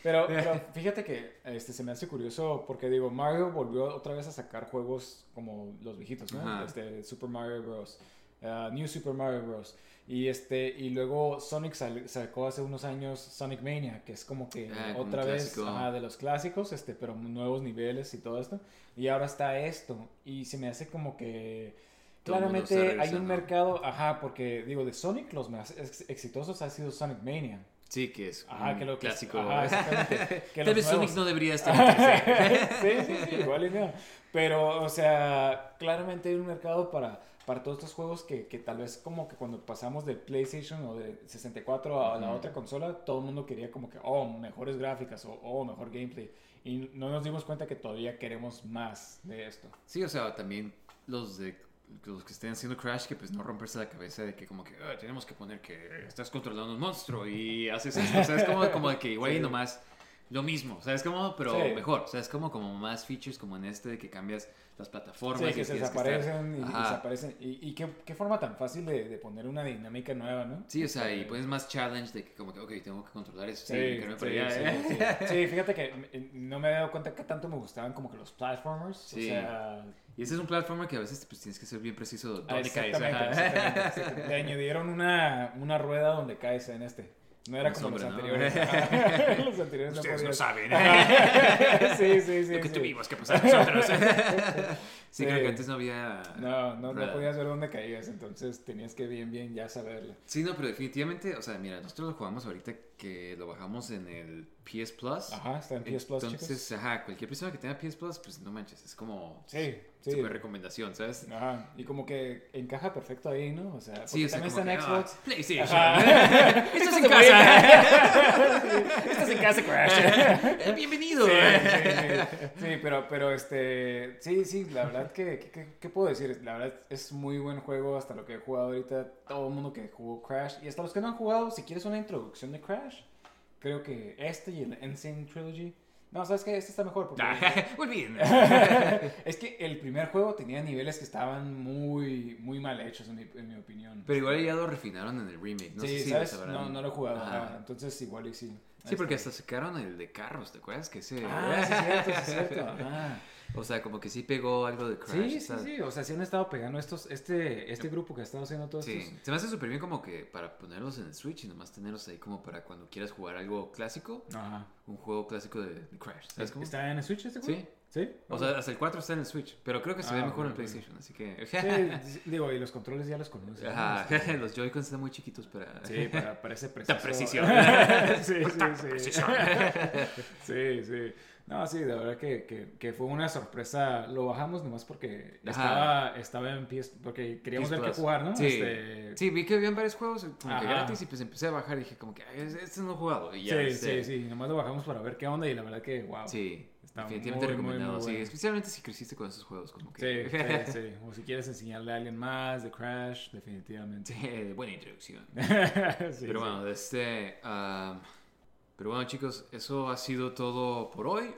Pero, pero fíjate que este, se me hace curioso porque digo, Mario volvió otra vez a sacar juegos como los viejitos, ¿no? Ajá. Este, Super Mario Bros. uh, New Super Mario Bros. Y, este, y luego Sonic sal- sacó hace unos años Sonic Mania, que es como que Ah, como otra vez ajá, de los clásicos, este, pero nuevos niveles y todo esto. Y ahora está esto. Y se me hace como que... Todo Claramente hay un mercado, ajá, porque digo, de Sonic los más ex- exitosos ha sido Sonic Mania. Sí, que es Ajá, que lo que clásico. Ajá, exactamente. *laughs* Que Tal vez Sonic nuevos- no debería estar *laughs* sí, sí, sí, igual y no. Pero, o sea, claramente hay un mercado para, para todos estos juegos que, que tal vez como que cuando pasamos de PlayStation o de 64 a la Ujú. otra consola, todo el mundo quería como que, oh, mejores gráficas o oh, mejor gameplay. Y no nos dimos cuenta que todavía queremos más de esto. Sí, o sea, también los de los que estén haciendo Crash, que pues no romperse la cabeza de que como que "Ah, tenemos que poner que estás controlando un monstruo y haces esto. O sea, es como, como de que igual y Sí. nomás lo mismo. O sea, es como, pero Sí. mejor. O sea, es como, como más features como en este de que cambias las plataformas. Sí, y que se que desaparecen y desaparecen. Y, y qué, qué forma tan fácil de, de poner una dinámica nueva, ¿no? Sí, o sea, y Este, pones más challenge de que como que, ok, tengo que controlar eso. Sí, allá, sí, ¿eh? sí. Fíjate que eh, no me he dado cuenta que tanto me gustaban como que los platformers. Sí. O sea, Y ese es un platformer que a veces pues, tienes que ser bien preciso ah, dónde caes. exactamente, ajá. exactamente, exactamente. Le añadieron una, una rueda donde caes en este. No era como los sombra, ¿no? anteriores. *laughs* ajá. los anteriores no Ustedes no saben. Ajá. *laughs* sí, sí, sí. Lo que sí. tuvimos que pasar nosotros. sí, *laughs* Sí. creo que antes no había... No, no, no podías ver dónde caías, entonces tenías que bien, bien ya saberlo. Sí, no, pero definitivamente, o sea, mira, nosotros lo jugamos ahorita que lo bajamos en el PS Plus. Ajá, está en PS Plus, Entonces, chicos. ajá, cualquier persona que tenga PS Plus, pues no manches, es como Sí, sí. super recomendación, ¿sabes? Ajá, y como que encaja perfecto ahí, ¿no? O sea, Sí, o sea, también está en ah, Xbox. PlayStation. Ajá. *laughs* Estás en casa. *laughs* Estás en casa, Crash. *laughs* Bienvenido. Sí, sí, sí. Sí, pero, pero este, sí, sí, la verdad que, que- que- ¿qué puedo decir? La verdad es muy buen juego hasta lo que he jugado ahorita, todo el mundo que jugó Crash, y hasta los que no han jugado, si quieres una introducción de Crash, creo que este y el Insane Trilogy, no, ¿sabes qué? Este está mejor porque... *laughs* Olviden. *laughs* es que el primer juego tenía niveles que estaban muy, muy mal hechos, en mi, en mi opinión. Pero igual ya lo refinaron en el remake. No sí, sé si ¿sabes? lo. No, no lo he jugado, ajá, entonces igual y sí. Sí, porque hasta sacaron el de carros, ¿te acuerdas? Que ese... Ah, sí, es cierto, sí, es cierto. ajá. *laughs* O sea, como que sí pegó algo de Crash. Sí, sí, sí. O sea, sí han estado pegando estos, este, este grupo que ha estado haciendo todos Sí, estos. se me hace súper bien como que para ponerlos en el Switch y nomás tenerlos ahí como para cuando quieras jugar algo clásico, Ajá. un juego clásico de, de Crash. ¿Sabes cómo? ¿Está en el Switch este juego? Sí, ¿Sí? O sea, hasta el 4 está en el Switch, pero creo que se Ah, ve mejor en bueno, PlayStation, así que... Sí, *laughs* digo, y los controles ya los conoces. ¿no? Ajá, Este, *laughs* los Joy-Cons están muy chiquitos para... *laughs* Sí, para, para ese preciso... precisión. sí, sí, sí. sí, sí. No, sí, de verdad que, que, que fue una sorpresa. Lo bajamos nomás porque estaba, estaba en PS... Porque queríamos ver qué jugar, ¿no? Sí. Este, sí, vi que habían varios juegos como que gratis y pues empecé a bajar y dije como que "Ay, este no he jugado. Y ya, sí, este, sí, sí. Nomás lo bajamos para ver qué onda y la verdad que, wow. Sí, Está definitivamente muy, recomendado. muy sí, bueno. especialmente si creciste con esos juegos, como Sí, que... sí, *laughs* sí. O si quieres enseñarle a alguien más de Crash, definitivamente. Sí, buena introducción. *laughs* Sí, Pero sí. bueno, este... am, pero bueno, chicos, eso ha sido todo por hoy.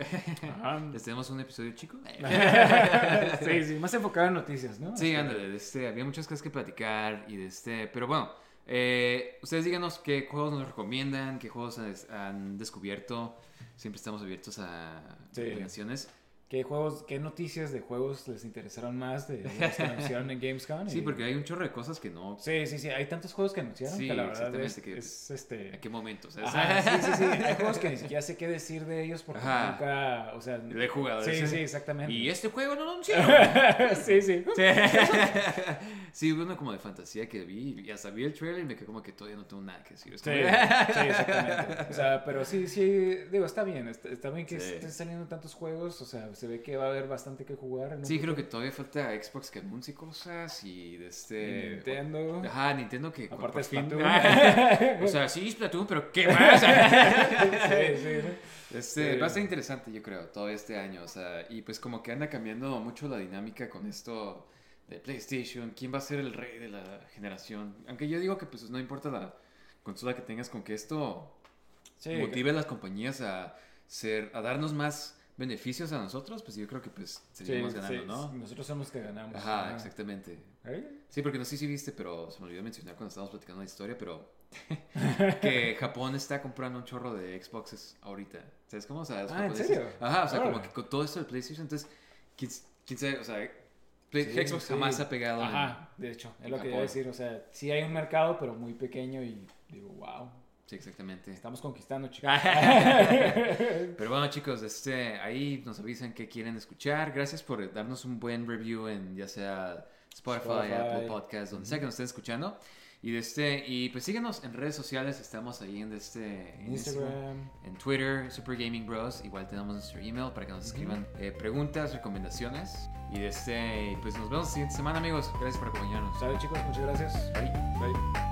Ajá. *laughs* Les tenemos un episodio chico. *laughs* sí, sí, más enfocado en noticias, ¿no? Sí, Este, ándale, de este, había muchas cosas que platicar y de este, pero bueno, eh, ustedes díganos qué juegos nos recomiendan, qué juegos han, han descubierto, siempre estamos abiertos a Sí. recomendaciones. ¿Qué juegos, qué noticias de juegos les interesaron más de los que *laughs* anunciaron en Gamescom? Sí, Y- porque hay un chorro de cosas que no... Sí, sí, sí, hay tantos juegos que anunciaron Sí, que la verdad es, exactamente, que- es, este... ¿A qué momento? Ajá, *laughs* sí, sí, sí, hay juegos que ni siquiera sé qué decir de ellos porque Ajá. nunca, o sea... De jugadores. Sí, sí, exactamente. Y este juego no lo *laughs* anunciaron. sí, sí. Sí. sí, hubo uno como de fantasía que vi y hasta vi el trailer y me quedé como que todavía no tengo nada que decir. Sí, sí, exactamente. O sea, pero sí, sí, digo, está bien, está, está bien que Sí. estén saliendo tantos juegos, o sea, se ve que va a haber bastante que jugar. en Sí, creo que todavía falta Xbox que anuncie cosas y de este... Nintendo. Ajá, Nintendo que... Aparte por fin- Splatoon. *laughs* o sea, sí, Splatoon, pero ¿qué más? *laughs* sí, *laughs* sí. Este, Sí. Va a ser interesante, yo creo, todo este año. O sea, y pues como que anda cambiando mucho la dinámica con esto de PlayStation. ¿Quién va a ser el rey de la generación? Aunque yo digo que pues no importa la consola que tengas, con que esto Sí, motive a las compañías a ser, a darnos más beneficios a nosotros, pues yo creo que pues sí, seguimos ganando, sí, ¿no? Nosotros somos que ganamos. Ajá, exactamente. ¿Eh? Sí, porque no sé si viste, pero se me olvidó mencionar cuando estábamos platicando la historia, pero *laughs* que Japón está comprando un chorro de Xboxes ahorita. ¿Sabes cómo? O sea, Ah, ¿en serio? Ajá, o sea, como que con todo esto del PlayStation, entonces, quién, quién sabe, o sea, Play- Sí, Xbox jamás ha pegado en- Ajá, de hecho, es lo que iba a decir. O sea, sí hay un mercado, pero muy pequeño y digo, wow, Sí, exactamente. estamos conquistando, chicos. *laughs* Pero bueno, chicos, este, ahí nos avisan que quieren escuchar. Gracias por darnos un buen review en ya sea Spotify, Spotify. Apple Podcast, donde sea que nos estén escuchando. Y este, y pues síguenos en redes sociales, estamos ahí en este en Instagram. en Twitter, Super Gaming Bros. Igual tenemos nuestro email para que nos escriban eh, preguntas, recomendaciones. Y este, pues nos vemos la siguiente semana, amigos. Gracias por acompañarnos. ¿Sale, chicos? Muchas gracias. Bye. Bye.